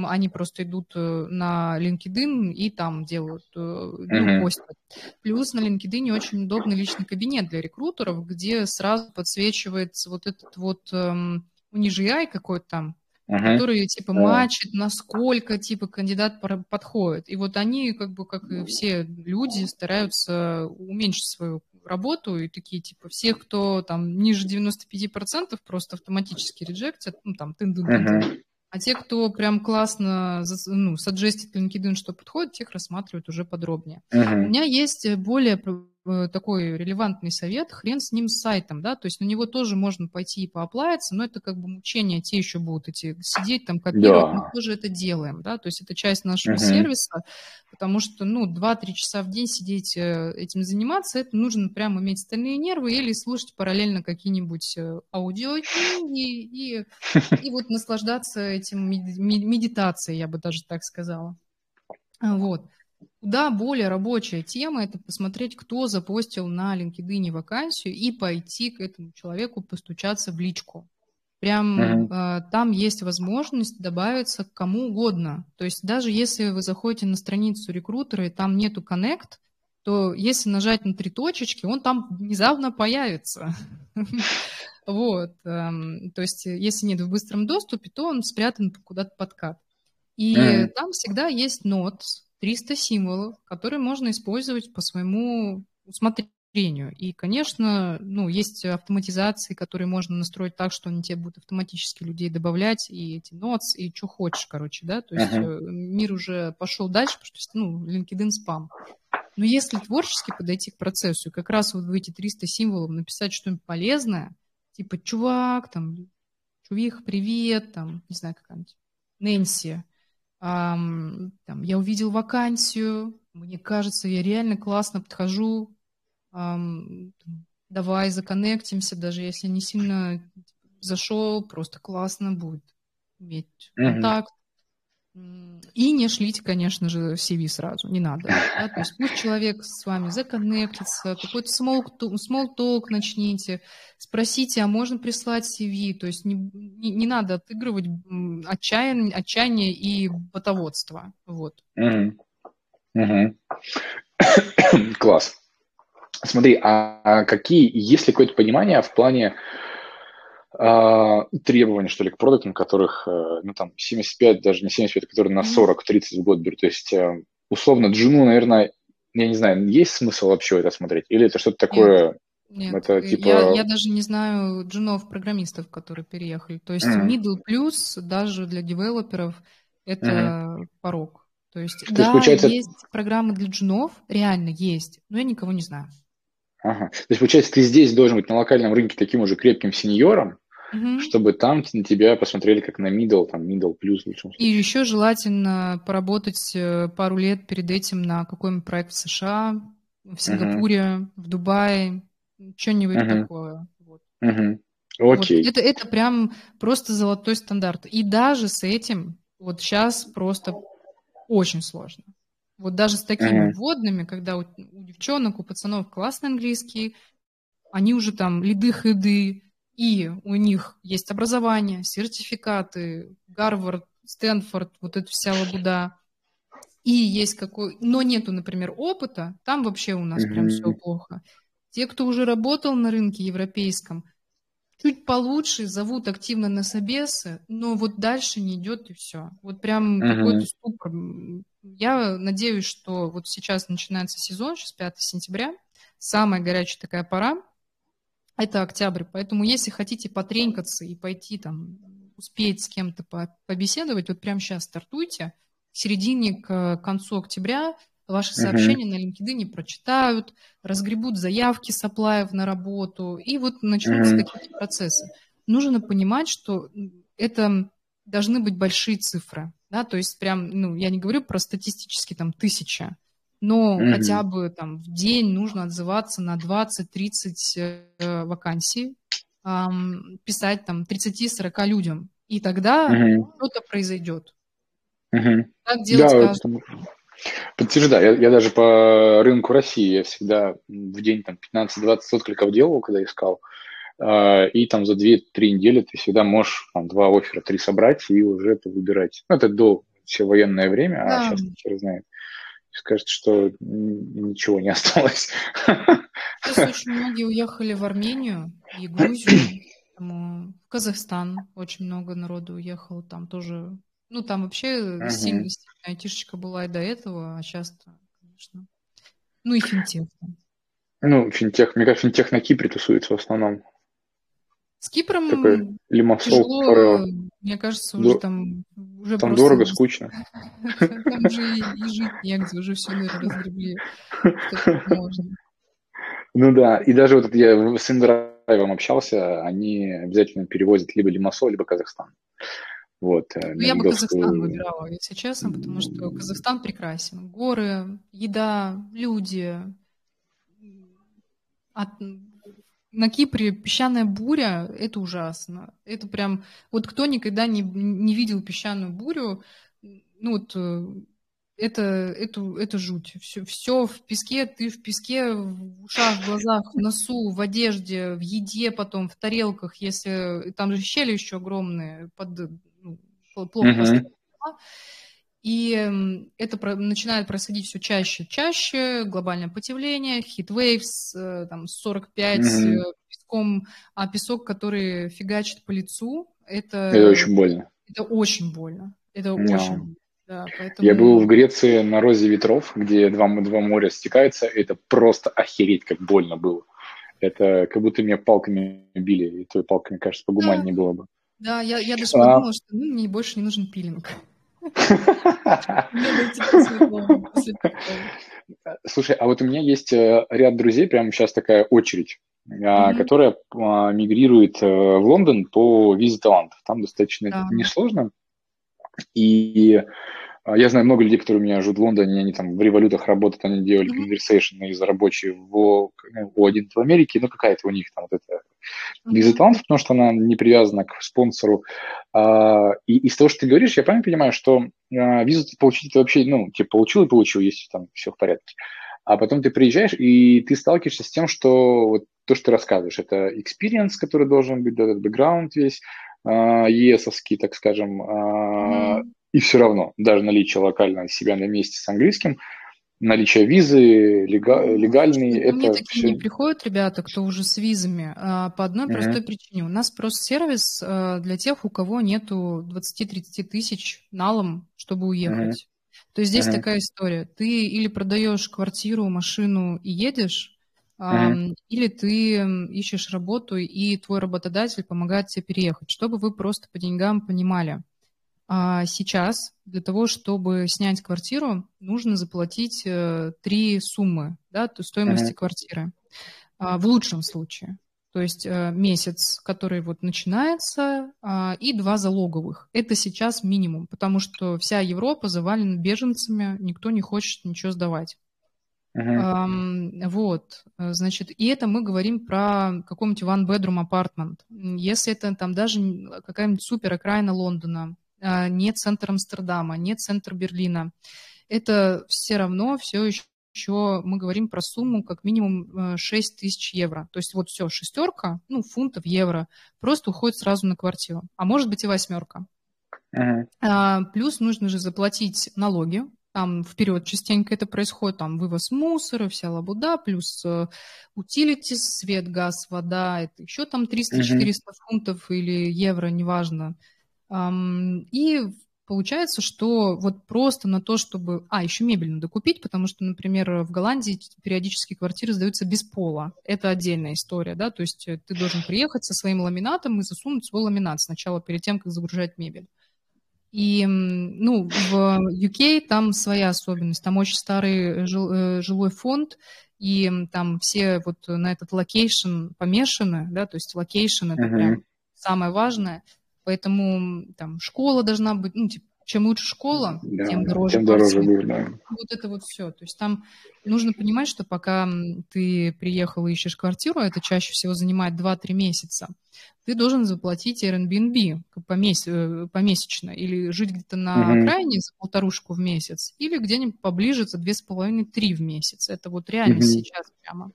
они просто идут э, на LinkedIn и там делают, mm-hmm. ну, постят. Плюс на LinkedIn очень удобный личный кабинет для рекрутеров, где сразу подсвечивается вот этот вот эм, у них какой-то там, uh-huh. которые типа матчат, насколько типа кандидат подходит. И вот они, как бы, как и все люди, стараются уменьшить свою работу и такие, типа, всех, кто там ниже 95%, просто автоматически реджектят, ну, там, тын. Uh-huh. А те, кто прям классно ну, саджестит LinkedIn, что подходит, тех рассматривают уже подробнее. Uh-huh. У меня есть более такой релевантный совет, хрен с ним с сайтом, да, то есть на него тоже можно пойти и пооплавиться, но это как бы мучения, те еще будут эти сидеть там, копировать, да. мы тоже это делаем, да, то есть это часть нашего uh-huh. сервиса, потому что, ну, 2-3 часа в день сидеть э, этим заниматься, это нужно прямо иметь стальные нервы или слушать параллельно какие-нибудь э, аудиокниги и, и вот наслаждаться этим медитацией, я бы даже так сказала. Вот. Куда более рабочая тема – это посмотреть, кто запостил на LinkedIn вакансию и пойти к этому человеку постучаться в личку. Прям uh-huh. э, там есть возможность добавиться к кому угодно. То есть даже если вы заходите на страницу рекрутера и там нету connect, то если нажать на три точечки, он там внезапно появится. Вот. Эм, то есть если нет в быстром доступе, то он спрятан куда-то под кат. И там всегда есть notes, 300 символов, которые можно использовать по своему усмотрению. И, конечно, ну, есть автоматизации, которые можно настроить так, что они тебе будут автоматически людей добавлять, и эти ноц, и что хочешь, короче, да, то есть uh-huh. мир уже пошел дальше, потому что, ну, LinkedIn спам. Но если творчески подойти к процессу, как раз вот в эти 300 символов написать что-нибудь полезное, типа «чувак», там, «чувих, привет», там, не знаю, какая-нибудь «Нэнси», там, я увидел вакансию, мне кажется, я реально классно подхожу. Давай законнектимся, даже если не сильно зашел, просто классно будет иметь контакт. И не шлите, конечно же, CV сразу, не надо. Да? То есть пусть человек с вами законнектится, какой-то small, talk начните, спросите, а можно прислать CV, то есть не, не, не надо отыгрывать отчаяние, отчаяние и ботоводство. Вот. Угу. Класс. Смотри, а какие, есть ли какое-то понимание в плане а, требования, что ли, к продуктам, которых, э, ну, там, 75, даже не 75, которые на 40-30 в год берут. То есть, э, условно, джуну, наверное, я не знаю, есть смысл вообще это смотреть? Или это что-то такое... Нет, это, типа... я, я даже не знаю джунов-программистов, которые переехали. То есть mm. middle plus даже для девелоперов это mm порог. То есть, То да, есть, получается... есть программы для джунов, реально есть, но я никого не знаю. Ага. То есть, получается, ты здесь должен быть на локальном рынке таким уже крепким сеньором, угу. чтобы там на тебя посмотрели как на middle, там middle плюс в лучшем случае. И еще желательно поработать э, пару лет перед этим на какой-нибудь проект в США, в Сингапуре, угу. в Дубае, что-нибудь угу. такое. Вот. Угу. Окей. Вот это, это прям просто золотой стандарт. И даже с этим вот сейчас просто очень сложно. Вот даже с такими mm-hmm. вводными, когда у, у девчонок, у пацанов классный английский, они уже там лиды-хыды, и у них есть образование, сертификаты, Гарвард, Стэнфорд, вот эта вся лабуда, и есть какой... Но нету, например, опыта, там вообще у нас mm-hmm. прям все плохо. Те, кто уже работал на рынке европейском, чуть получше, зовут активно на собесы, но вот дальше не идет и все. Вот прям mm-hmm. какой-то ступор. Я надеюсь, что вот сейчас начинается сезон, сейчас 5 сентября, самая горячая такая пора, это октябрь, поэтому если хотите потренькаться и пойти там, успеть с кем-то побеседовать, вот прямо сейчас стартуйте, в середине к концу октября ваши сообщения uh-huh. на LinkedIn прочитают, разгребут заявки саплаев на работу, и вот начнутся uh-huh. какие-то процессы. Нужно понимать, что это должны быть большие цифры, да, то есть прям, ну, я не говорю про статистически там тысяча, но mm-hmm. хотя бы там в день нужно отзываться на 20-30 э, вакансий, эм, писать там 30-40 людям, и тогда mm-hmm. что-то произойдет. Mm-hmm. Так делать да, каждый. Подтверждаю, я, я даже по рынку России я всегда в день там 15-20 откликов делал, когда искал, э, и там за 2-3 недели ты всегда можешь там, два оффера, три собрать и уже это выбирать. Ну, это до все военное время, а да. а сейчас хер знает скажет, что ничего не осталось. Сейчас очень многие уехали в Армению и Грузию, в Казахстан очень много народу уехало, там тоже, ну там вообще uh-huh. сильная айтишечка была и до этого, а сейчас, конечно, ну и финтех. Ну, финтех, мне кажется, финтех на Кипре тусуется в основном. С Кипром Такой тяжело, Мне кажется, уже Дор... там... Уже там дорого, скучно. Там уже и жить негде, уже все, наверное, разгребли. Ну да, и даже вот я с Индрайвом общался, они обязательно перевозят либо Лимассол, либо Казахстан. Вот, э, ну, я бы Казахстан выбирала, если честно, потому что Казахстан прекрасен. Горы, еда, люди. От... На Кипре песчаная буря – это ужасно. Это прям… Вот кто никогда не, не видел песчаную бурю, ну вот э, это, это, это жуть. Все, все в песке, ты в песке, в ушах, в глазах, в носу, в одежде, в еде потом, в тарелках, если там же щели еще огромные под плохо uh-huh. И это начинает происходить все чаще чаще, глобальное потепление, хитвейвс, э, там 45 mm-hmm. песком, а песок, который фигачит по лицу, это... Это очень больно. Это очень больно. Это yeah. очень больно. Да, поэтому... Я был в Греции на Розе ветров, где два, два моря стекаются. Это просто охереть, как больно было. Это как будто меня палками били. И той палками, кажется, погуманнее да. было бы. Да, я, я даже а... подумала, что ну, мне больше не нужен пилинг. Слушай, а вот у меня есть э, ряд друзей, прямо сейчас такая очередь, mm-hmm. которая а, мигрирует э, в Лондон по визе талантов. Там достаточно несложно. И а, я знаю много людей, которые у меня живут в Лондоне, они там в револютах работают, они делали mm-hmm. conversation из рабочие в, ну, O1 в Америке, ну какая-то у них там вот эта виза талантов, потому что она не привязана к спонсору. А, и из того, что ты говоришь, я правильно понимаю, что а, визу получить это вообще, ну, типа получил и получил, если там все в порядке. А потом ты приезжаешь, и ты сталкиваешься с тем, что вот то, что ты рассказываешь, это experience, который должен быть, этот бэкграунд весь, ЕСовский, так скажем, mm-hmm и все равно, даже наличие локального себя на месте с английским, наличие визы, ну, легальные, это Мне такие все... не приходят ребята, кто уже с визами, а, по одной mm-hmm. простой причине. У нас просто сервис а, для тех, у кого нету 20-30 тысяч налом, чтобы уехать. Mm-hmm. То есть здесь mm-hmm. такая история. Ты или продаешь квартиру, машину и едешь, Mm-hmm. Или ты ищешь работу, и твой работодатель помогает тебе переехать, чтобы вы просто по деньгам понимали. А сейчас для того, чтобы снять квартиру, нужно заплатить э, три суммы да, стоимости uh-huh. квартиры. А, в лучшем случае. То есть э, месяц, который вот начинается, а, и два залоговых. Это сейчас минимум, потому что вся Европа завалена беженцами, никто не хочет ничего сдавать. Uh-huh. Вот, э, значит, и это мы говорим про какой-нибудь one-bedroom apartment. Если это там даже какая-нибудь супер окраина Лондона, не центр Амстердама, не центр Берлина. Это все равно все еще еще мы говорим про сумму как минимум 6 э, тысяч евро. То есть вот все, шестерка, ну, фунтов, евро, просто уходит сразу на квартиру. А может быть и восьмерка. Uh-huh. А, плюс нужно же заплатить налоги. Там вперед частенько это происходит, там вывоз мусора, вся лабуда, плюс утилити, свет, газ, вода, это еще там 300-400 uh-huh. фунтов или евро, неважно. И получается, что вот просто на то, чтобы... А, еще мебель надо купить, потому что, например, в Голландии периодически квартиры сдаются без пола. Это отдельная история, да, то есть э, ты должен приехать со своим ламинатом и засунуть свой ламинат сначала, перед тем, как загружать мебель. И, ну, в UK там своя особенность, там очень старый жил, э, жилой фонд, и там все вот на этот location помешаны, да, то есть location это uh-huh. прям самое важное – Поэтому там школа должна быть, ну, типа, чем лучше школа, да, тем дороже. Тем дороже будет, да. Вот это вот все. То есть там нужно понимать, что пока ты приехал и ищешь квартиру, это чаще всего занимает 2-3 месяца, ты должен заплатить Airbnb помес... Э, помесячно или жить где-то на угу. окраине за полторушку в месяц, или где-нибудь поближе за 2,5-3 в месяц. Это вот реально угу. сейчас прямо.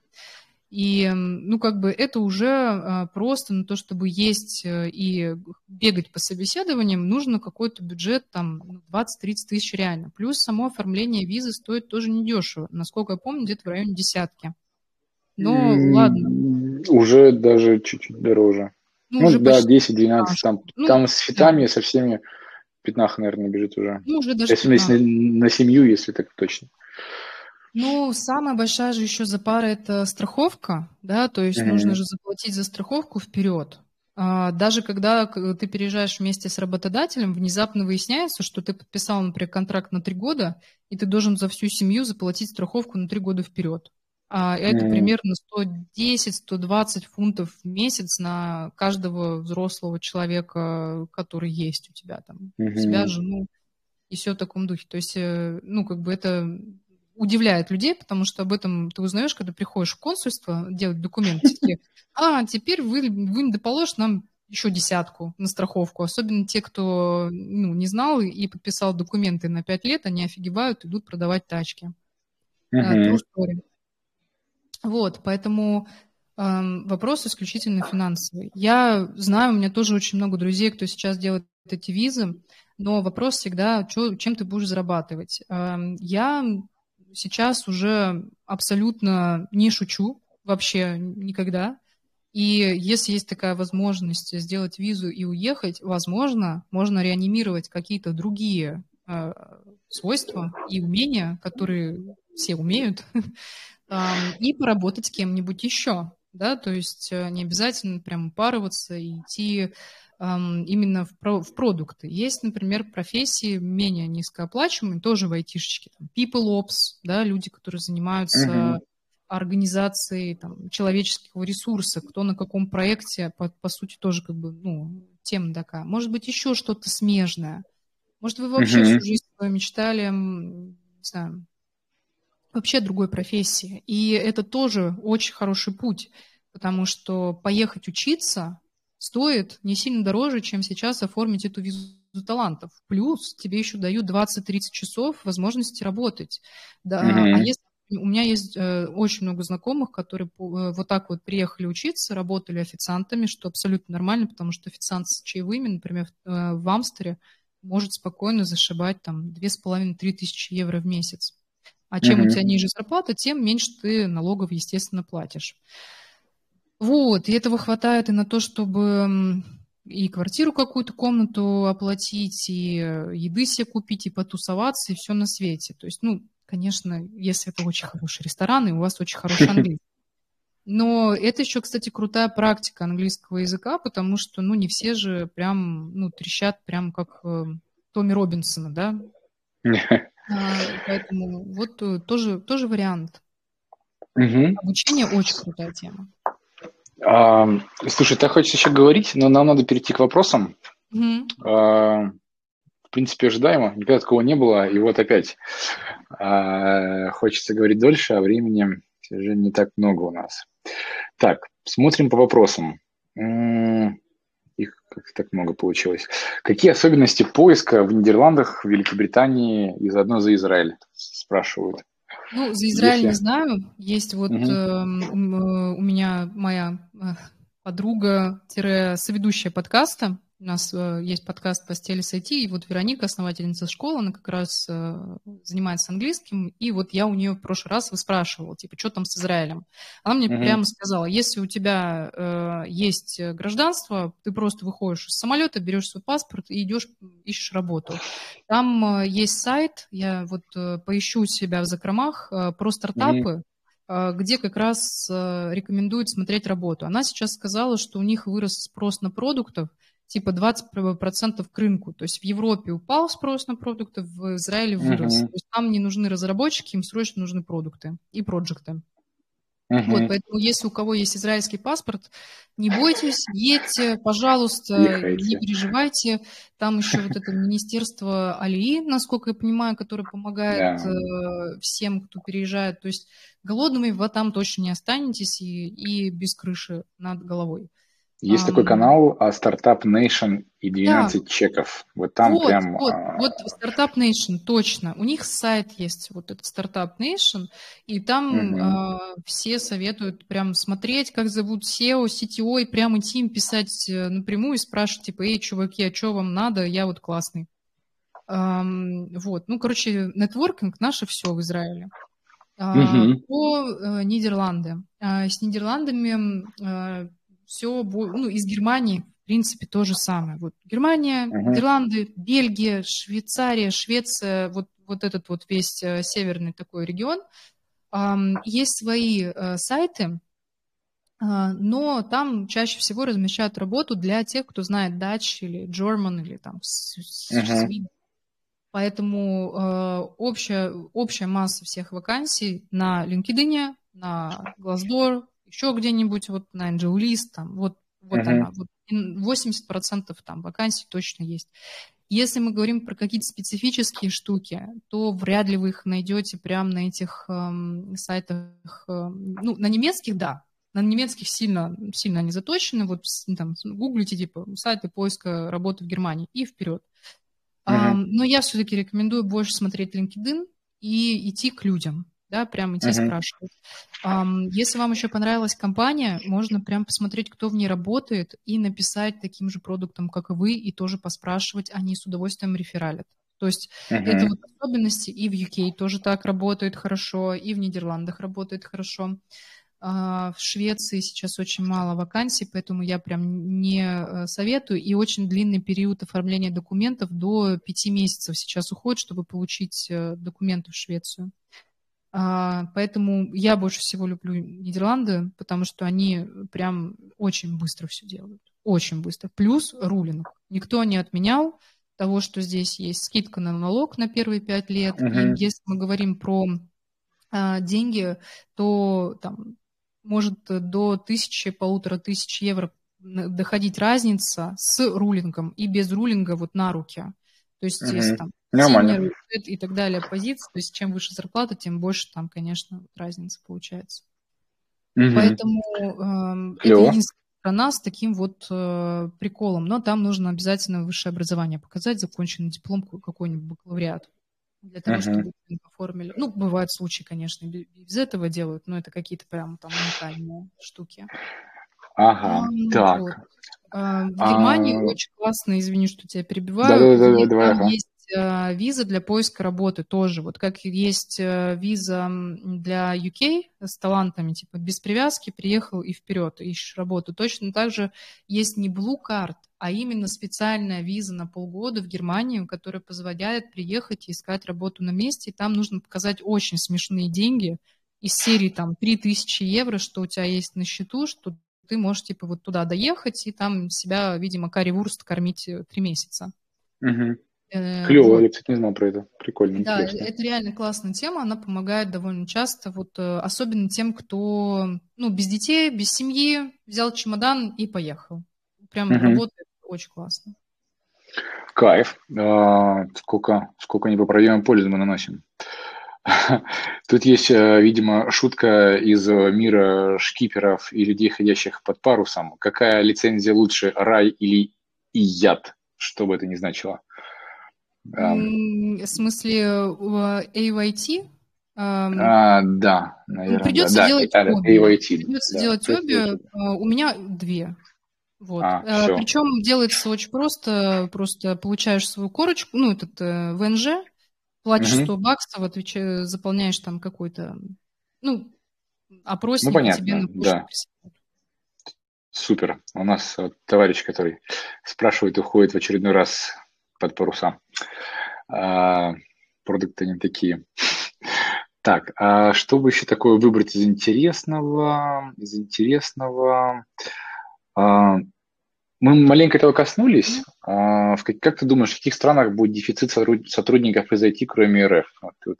И, ну, как бы это уже а, просто на то, чтобы есть э, и бегать по собеседованиям, нужно какой-то бюджет, там, 20-30 ну, тысяч реально. Плюс само оформление визы стоит тоже недешево. Насколько я помню, где-то в районе десятки. Но mm, ладно. Уже даже чуть-чуть дороже. Ну, ну да, 10-12, там, ну, там с фитами, да. со всеми пятнах, наверное, бежит уже. Ну, уже даже если, если на, на семью, если так точно. Ну, самая большая же еще запара – это страховка, да, то есть mm-hmm. нужно же заплатить за страховку вперед. А, даже когда ты переезжаешь вместе с работодателем, внезапно выясняется, что ты подписал, например, контракт на три года, и ты должен за всю семью заплатить страховку на три года вперед. А это mm. примерно 110-120 фунтов в месяц на каждого взрослого человека, который есть у тебя там, mm-hmm. у тебя жену и все в таком духе. То есть, э, ну, как бы это удивляет людей, потому что об этом ты узнаешь, когда приходишь в консульство делать документы. А, теперь вы, вы недоположь нам еще десятку на страховку. Особенно те, кто ну, не знал и подписал документы на пять лет, они офигевают, идут продавать тачки. Uh-huh. Вот, поэтому э, вопрос исключительно финансовый. Я знаю, у меня тоже очень много друзей, кто сейчас делает эти визы, но вопрос всегда, чё, чем ты будешь зарабатывать. Э, я сейчас уже абсолютно не шучу вообще никогда. И если есть такая возможность сделать визу и уехать, возможно, можно реанимировать какие-то другие э, свойства и умения, которые все умеют, и поработать с кем-нибудь еще. Да, то есть э, не обязательно прям упарываться и идти именно в, про, в продукты. Есть, например, профессии менее низкооплачиваемые, тоже в айтишечке, там, people ops, да, люди, которые занимаются uh-huh. организацией там, человеческого ресурса, кто на каком проекте, по, по сути, тоже как бы, ну, тема такая. Может быть, еще что-то смежное. Может, вы вообще uh-huh. всю жизнь мечтали, не знаю, вообще другой профессии. И это тоже очень хороший путь, потому что поехать учиться стоит не сильно дороже, чем сейчас оформить эту визу талантов. Плюс тебе еще дают 20-30 часов возможности работать. Да, mm-hmm. А если у меня есть э, очень много знакомых, которые э, вот так вот приехали учиться, работали официантами, что абсолютно нормально, потому что официант с чаевыми, например, в, э, в Амстере, может спокойно зашибать там 2,5-3 тысячи евро в месяц. А чем mm-hmm. у тебя ниже зарплата, тем меньше ты налогов, естественно, платишь. Вот, и этого хватает и на то, чтобы и квартиру какую-то, комнату оплатить, и э, еды себе купить, и потусоваться, и все на свете. То есть, ну, конечно, если это очень хороший ресторан, и у вас очень хороший английский. Но это еще, кстати, крутая практика английского языка, потому что, ну, не все же прям, ну, трещат прям как э, Томми Робинсона, да? а, поэтому вот э, тоже, тоже вариант. Угу. Обучение очень крутая тема. А, слушай, ты хочешь еще говорить, но нам надо перейти к вопросам. Mm-hmm. А, в принципе, ожидаемо. Никогда такого не было, и вот опять. А, хочется говорить дольше, а времени, к сожалению, не так много у нас. Так, смотрим по вопросам. Их как так много получилось. Какие особенности поиска в Нидерландах, в Великобритании и заодно за Израиль? Спрашивают. Ну, за Израиль Если... не знаю. Есть вот угу. э, у меня моя подруга-соведущая подкаста, у нас э, есть подкаст «Постели с IT», и вот Вероника, основательница школы, она как раз э, занимается английским, и вот я у нее в прошлый раз выспрашивала, типа, что там с Израилем. Она мне mm-hmm. прямо сказала, если у тебя э, есть гражданство, ты просто выходишь из самолета, берешь свой паспорт и идешь, ищешь работу. Там э, есть сайт, я вот э, поищу себя в закромах, э, про стартапы, mm-hmm. где как раз рекомендует смотреть работу. Она сейчас сказала, что у них вырос спрос на продуктов, типа 20% к рынку. То есть в Европе упал спрос на продукты, в Израиле вырос. Uh-huh. То есть там не нужны разработчики, им срочно нужны продукты и проекты. Uh-huh. Вот, поэтому если у кого есть израильский паспорт, не бойтесь, едьте, пожалуйста, Ехайте. не переживайте. Там еще вот это министерство Алии, насколько я понимаю, которое помогает yeah. Э, всем, кто переезжает. То есть голодными вы там точно не останетесь и, и без крыши над головой. Есть а, такой канал а, Startup Nation и 12 да. чеков. Вот там вот, прям... Вот, а... вот Startup Nation, точно. У них сайт есть, вот этот Startup Nation, и там угу. а, все советуют прям смотреть, как зовут SEO, CTO, и прям идти им писать э, напрямую и спрашивать, типа, эй, чуваки, а что вам надо? Я вот классный. А, вот, ну, короче, нетворкинг наше все в Израиле. Угу. По э, Нидерланды. С Нидерландами все ну, из Германии, в принципе, то же самое. Вот Германия, uh-huh. Нидерланды, Бельгия, Швейцария, Швеция, вот, вот этот вот весь э, северный такой регион. Есть свои э, сайты, А, но там чаще всего размещают работу для тех, кто знает Dutch или German или там uh-huh. Поэтому э, общая, общая масса всех вакансий на LinkedIn, на Glassdoor, еще где-нибудь вот на AngelList, там, вот, вот uh-huh. она, вот 80% там вакансий точно есть. Если мы говорим про какие-то специфические штуки, то вряд ли вы их найдете прямо на этих эм, сайтах. Эм, ну, на немецких, да, на немецких сильно, сильно они заточены. Вот там гуглите, типа, сайты поиска работы в Германии и вперед. Mm-hmm. Um, но я все-таки рекомендую больше смотреть LinkedIn и идти к людям, да, прямо идти mm-hmm. спрашивать. Um, если вам еще понравилась компания, можно прям посмотреть, кто в ней работает, и написать таким же продуктом, как и вы, и тоже поспрашивать, они с удовольствием рефералят. То есть uh-huh. это вот особенности и в UK тоже так работает хорошо, и в Нидерландах работает хорошо. А, в Швеции сейчас очень мало вакансий, поэтому я прям не э, советую. И очень длинный период оформления документов до пяти месяцев сейчас уходит, чтобы получить э, документы в Швецию. А, поэтому я больше всего люблю Нидерланды, потому что они прям очень быстро все делают. Очень быстро. Плюс рулинг. Никто не отменял того, что здесь есть скидка на налог на первые пять лет. Uh-huh. И если мы говорим про а, деньги, то там может до тысячи, полутора тысяч евро доходить разница с рулингом и без рулинга вот на руки. То есть угу. если там синер, и так далее позиции, то есть чем выше зарплата, тем больше там, конечно, разница получается. Угу. Поэтому э, это единственная страна с таким вот э, приколом. Но там нужно обязательно высшее образование показать, законченный диплом какой-нибудь бакалавриат для того, uh-huh. чтобы оформили. Ну, бывают случаи, конечно, без этого делают, но это какие-то прям там уникальные штуки. Ага, а, так. Вот. А, в Германии а... очень классно, извини, что тебя перебиваю. Да-да-да, давай. Ага. Есть а, виза для поиска работы тоже. Вот как есть а, виза для UK с талантами, типа без привязки, приехал и вперед, ищешь работу. Точно так же есть не Blue Card, а именно специальная виза на полгода в Германию, которая позволяет приехать и искать работу на месте. И там нужно показать очень смешные деньги из серии там 3000 евро, что у тебя есть на счету, что ты можешь типа вот туда доехать и там себя, видимо, карри-вурст кормить э, три месяца. Угу. Клево, вот. я, кстати, не знал про это. Прикольно, Да, интересно. это реально классная тема, она помогает довольно часто, вот э, особенно тем, кто, ну, без детей, без семьи, взял чемодан и поехал. Прям угу. работает очень классно. Кайф. А, сколько, сколько непоправимой пользы мы наносим. Тут есть, э, видимо, шутка из мира шкиперов и людей, ходящих под парусом. Какая лицензия лучше, рай или яд, что бы это ни значило? В смысле, AYT? А, да, наверное. Придется да, делать да, обе. AYT. Придется да, делать обе. А, у меня две. Вот. А, а, Причем делается очень просто. Просто получаешь свою корочку, ну, этот э, ВНЖ, платишь угу. 100 баксов, отвечаешь, заполняешь там какой-то, ну, опросник, ну, понятно, тебе на почту да. Супер. У нас вот, товарищ, который спрашивает, уходит в очередной раз под паруса. А, продукты не такие. Так, а что бы еще такое выбрать из интересного? Из интересного... А, мы маленько этого коснулись. А, в, как ты думаешь, в каких странах будет дефицит сотрудников из IT, кроме РФ? Вот,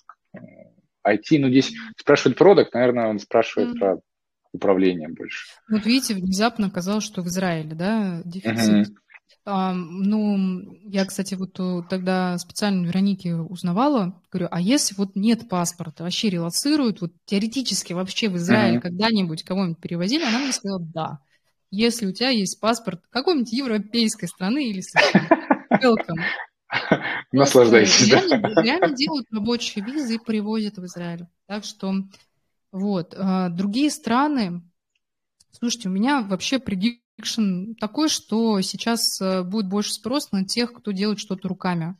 IT, ну здесь спрашивает продукт, наверное, он спрашивает mm-hmm. про управление больше. Вот видите, внезапно оказалось, что в Израиле, да, дефицит. Mm-hmm. А, ну, я, кстати, вот э, тогда специально Веронике узнавала, говорю, а если вот нет паспорта, вообще релацируют, вот теоретически вообще в Израиле mm-hmm. когда-нибудь кого-нибудь перевозили, она мне сказала, да если у тебя есть паспорт какой-нибудь европейской страны или. Welcome. Наслаждайся. Реально, реально делают рабочие визы и привозят в Израиль. Так что вот. А, другие страны, слушайте, у меня вообще предикшн такой, что сейчас э, будет больше спрос на тех, кто делает что-то руками.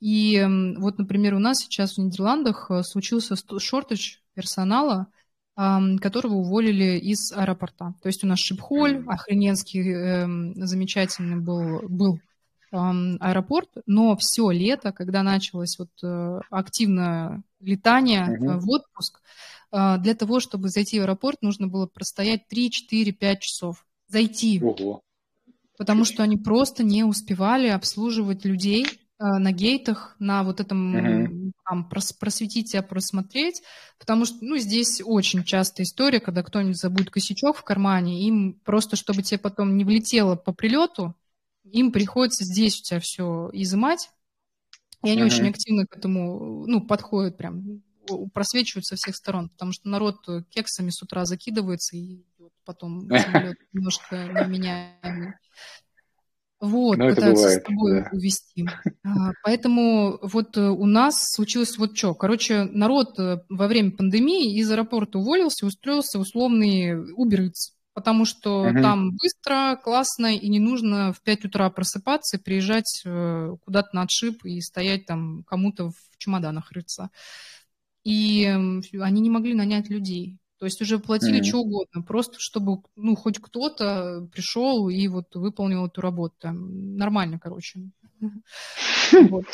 И вот, например, у нас сейчас в Нидерландах э, случился шортаж персонала, которого уволили из аэропорта. То есть у нас Шипхоль, охрененский, эм, замечательный был, был аэропорт, но все лето, когда началось вот э, активное летание в отпуск, для того, чтобы зайти в аэропорт, нужно было простоять 3, 4, 5 часов. Зайти. Ого. Потому что они просто не успевали обслуживать людей а, на гейтах, на вот этом угу. там, просветить себя, просмотреть, потому что, ну, здесь очень частая история, когда кто-нибудь забудет косячок в кармане, им просто, чтобы тебе потом не влетело по прилету, им приходится здесь у тебя все изымать, и они угу. очень активно к этому, ну, подходят прям, просвечивают со всех сторон, потому что народ кексами с утра закидывается и потом немножко неменяемый. Вот, Но пытаются бывает, с тобой да. увести. А, поэтому вот э, у нас случилось вот что. Короче, народ э, во время пандемии из аэропорта уволился и устроился условный Uber Eats, потому что угу. там быстро, классно, и не нужно в 5 утра просыпаться, приезжать э, куда-то на отшиб и стоять там кому-то в чемоданах рыться. И они не могли нанять людей. То есть уже платили mm-hmm. что угодно, просто чтобы ну хоть кто-то пришел и вот выполнил эту работу. Там, нормально, короче. Вот.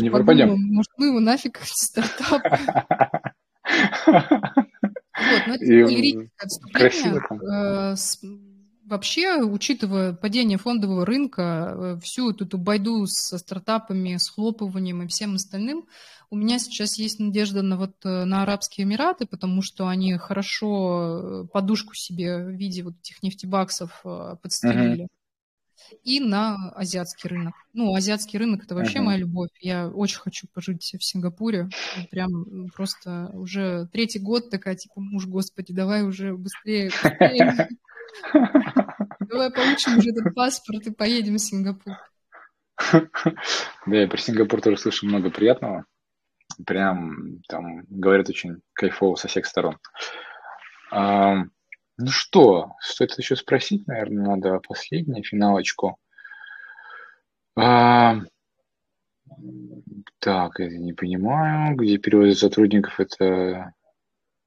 Не пропадем. Может, мы его нафиг стартап. Вот, но это лирическое отступление. Вообще, учитывая падение фондового рынка, э, всю эту байду со стартапами, с хлопыванием и всем остальным, у меня сейчас есть надежда на, вот, э, на Арабские Эмираты, потому что они хорошо э, подушку себе в виде вот этих нефтебаксов подстелили. Uh-huh. И на азиатский рынок. Ну, азиатский рынок это вообще uh-huh. моя любовь. Я очень хочу пожить в Сингапуре. Прям просто уже третий год такая, типа, муж, господи, давай уже быстрее, быстрее. Давай получим уже этот паспорт и поедем в Сингапур. Да, я про Сингапур тоже слышу много приятного. Прям там говорят очень кайфово со всех сторон. А, ну что, стоит еще спросить, наверное, надо последнюю финалочку. А, так, это не понимаю, где переводы сотрудников, это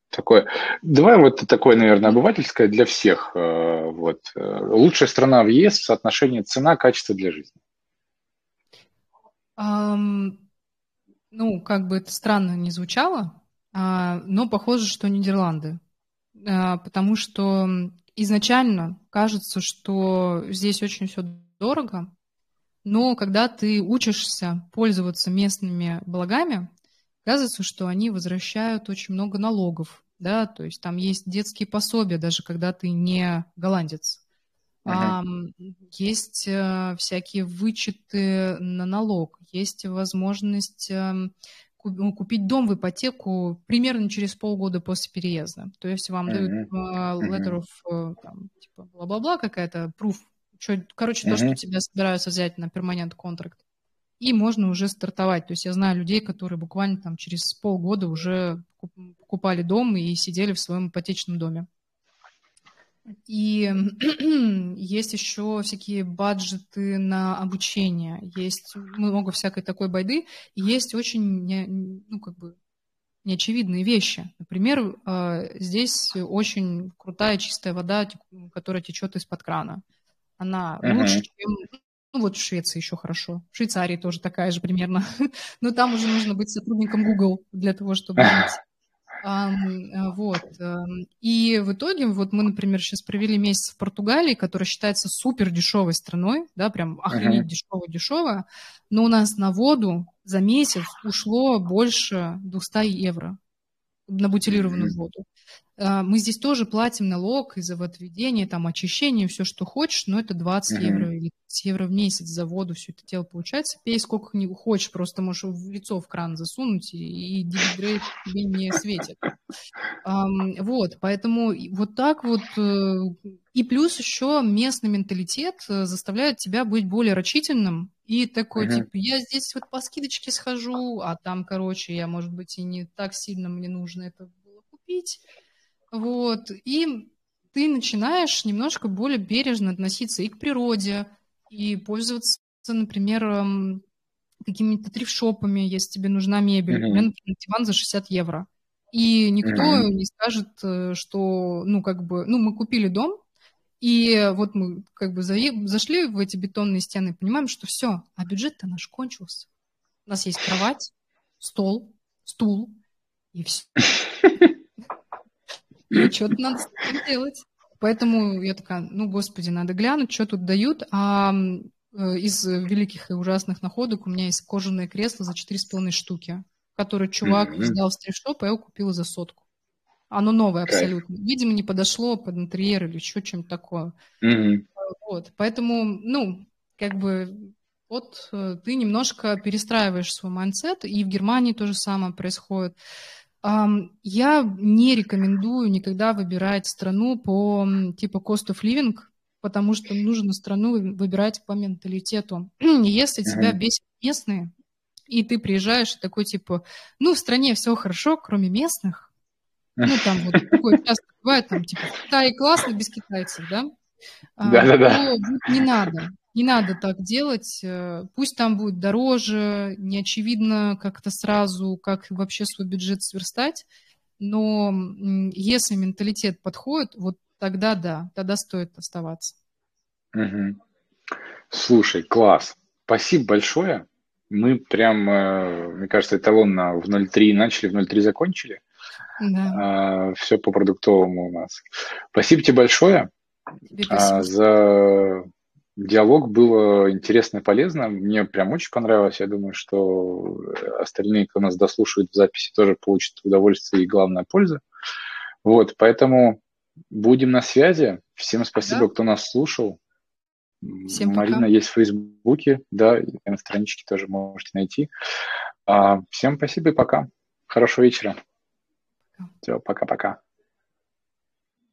такое. Давай вот такое, наверное, обывательское для всех. Э, вот. Э, лучшая страна в ЕС в соотношении цена-качество для жизни. Um, ну, как бы это странно не звучало, uh, но похоже, что Нидерланды. Uh, потому что изначально кажется, что здесь очень все дорого, но когда ты учишься пользоваться местными благами, Оказывается, что они возвращают очень много налогов, да, то есть там есть детские пособия, даже когда ты не голландец. Uh-huh. Есть э, всякие вычеты на налог, есть возможность эм, ну, купить дом в ипотеку примерно через полгода после переезда. То есть вам uh-huh. дают uh, letter of uh, там, типа бла-бла-бла какая-то, proof, что, короче, uh-huh. то, что тебя собираются взять на перманент контракт и можно уже стартовать. То есть я знаю людей, которые буквально там через полгода уже покупали дом и сидели в своем ипотечном доме. И есть еще всякие баджеты на обучение, есть много всякой такой байды, и есть очень, не, ну, как бы, неочевидные вещи. Например, а, здесь очень крутая чистая вода, которая течет из-под крана. Она uh-huh. лучше, чем ну вот в Швеции еще хорошо. В Швейцарии тоже такая же примерно. Но там уже нужно быть сотрудником Google для того, чтобы Um, вот. И в итоге, вот мы, например, сейчас провели месяц в Португалии, которая считается супер дешевой страной, да, прям охренеть uh-huh. дешево-дешево, но у нас на воду за месяц ушло больше 200 евро на бутилированную uh-huh. воду. А, мы здесь тоже платим налог из-за водоведения, там, очищения, все, что хочешь, но это 20 mm-hmm. евро или 30 евро в месяц за воду все это дело получается. Пей сколько не хочешь, просто можешь в лицо в кран засунуть, и, и дигидрейт тебе не светит. Um, вот, поэтому вот так вот. Э, и плюс еще местный менталитет э, заставляет тебя быть более рачительным, и такой, uh-huh. типа, я здесь вот по скидочке схожу, а там, короче, я, может быть, и не так сильно мне нужно это было купить. Вот. И ты начинаешь немножко более бережно относиться и к природе, и пользоваться, например, эм, какими-то трифшопами, если тебе нужна мебель. Mm-hmm. У меня, например, диван за 60 евро. И никто mm-hmm. не скажет, э, что, ну, как бы, ну, мы купили дом, и вот мы как бы зашли в эти бетонные стены, понимаем, что все, а бюджет-то наш кончился. У нас есть кровать, стол, стул, и все. И что-то надо делать. Поэтому я такая, ну, господи, надо глянуть, что тут дают. А э, из великих и ужасных находок у меня есть кожаное кресло за 4,5 штуки, которое чувак mm-hmm. сдал в thrift shop, а я его купила за сотку. Оно новое Кайф. абсолютно. Видимо, не подошло под интерьер или еще чем-то такое. Mm-hmm. Вот. Поэтому, ну, как бы вот э, ты немножко перестраиваешь свой mindset, и в Германии то же самое происходит. Я не рекомендую никогда выбирать страну по типа cost of living, потому что нужно страну выбирать по менталитету. Если тебя бесит местные, и ты приезжаешь такой типа, ну, в стране все хорошо, кроме местных, ну, там вот такое часто бывает, там, типа, Китай классно без китайцев, да? Да-да-да. А, не надо. Не надо так делать. Э, пусть там будет дороже, не очевидно как-то сразу, как вообще свой бюджет сверстать. Но если менталитет подходит, вот тогда да, тогда стоит оставаться. Угу. Слушай, класс. Спасибо большое. Мы прям, э, мне кажется, эталонно в 0.3 начали, в 0.3 закончили. Да. А, все по продуктовому у нас. Спасибо тебе большое а, за Диалог было интересно и полезно. Мне прям очень понравилось. Я думаю, что остальные, кто нас дослушает в записи, тоже получат удовольствие и, главное, пользу. Вот, поэтому будем на связи. Всем спасибо, да. кто нас слушал. Всем Марина пока. есть в Фейсбуке, да, и на страничке тоже можете найти. А, всем спасибо и пока. Хорошего вечера. Все, пока-пока.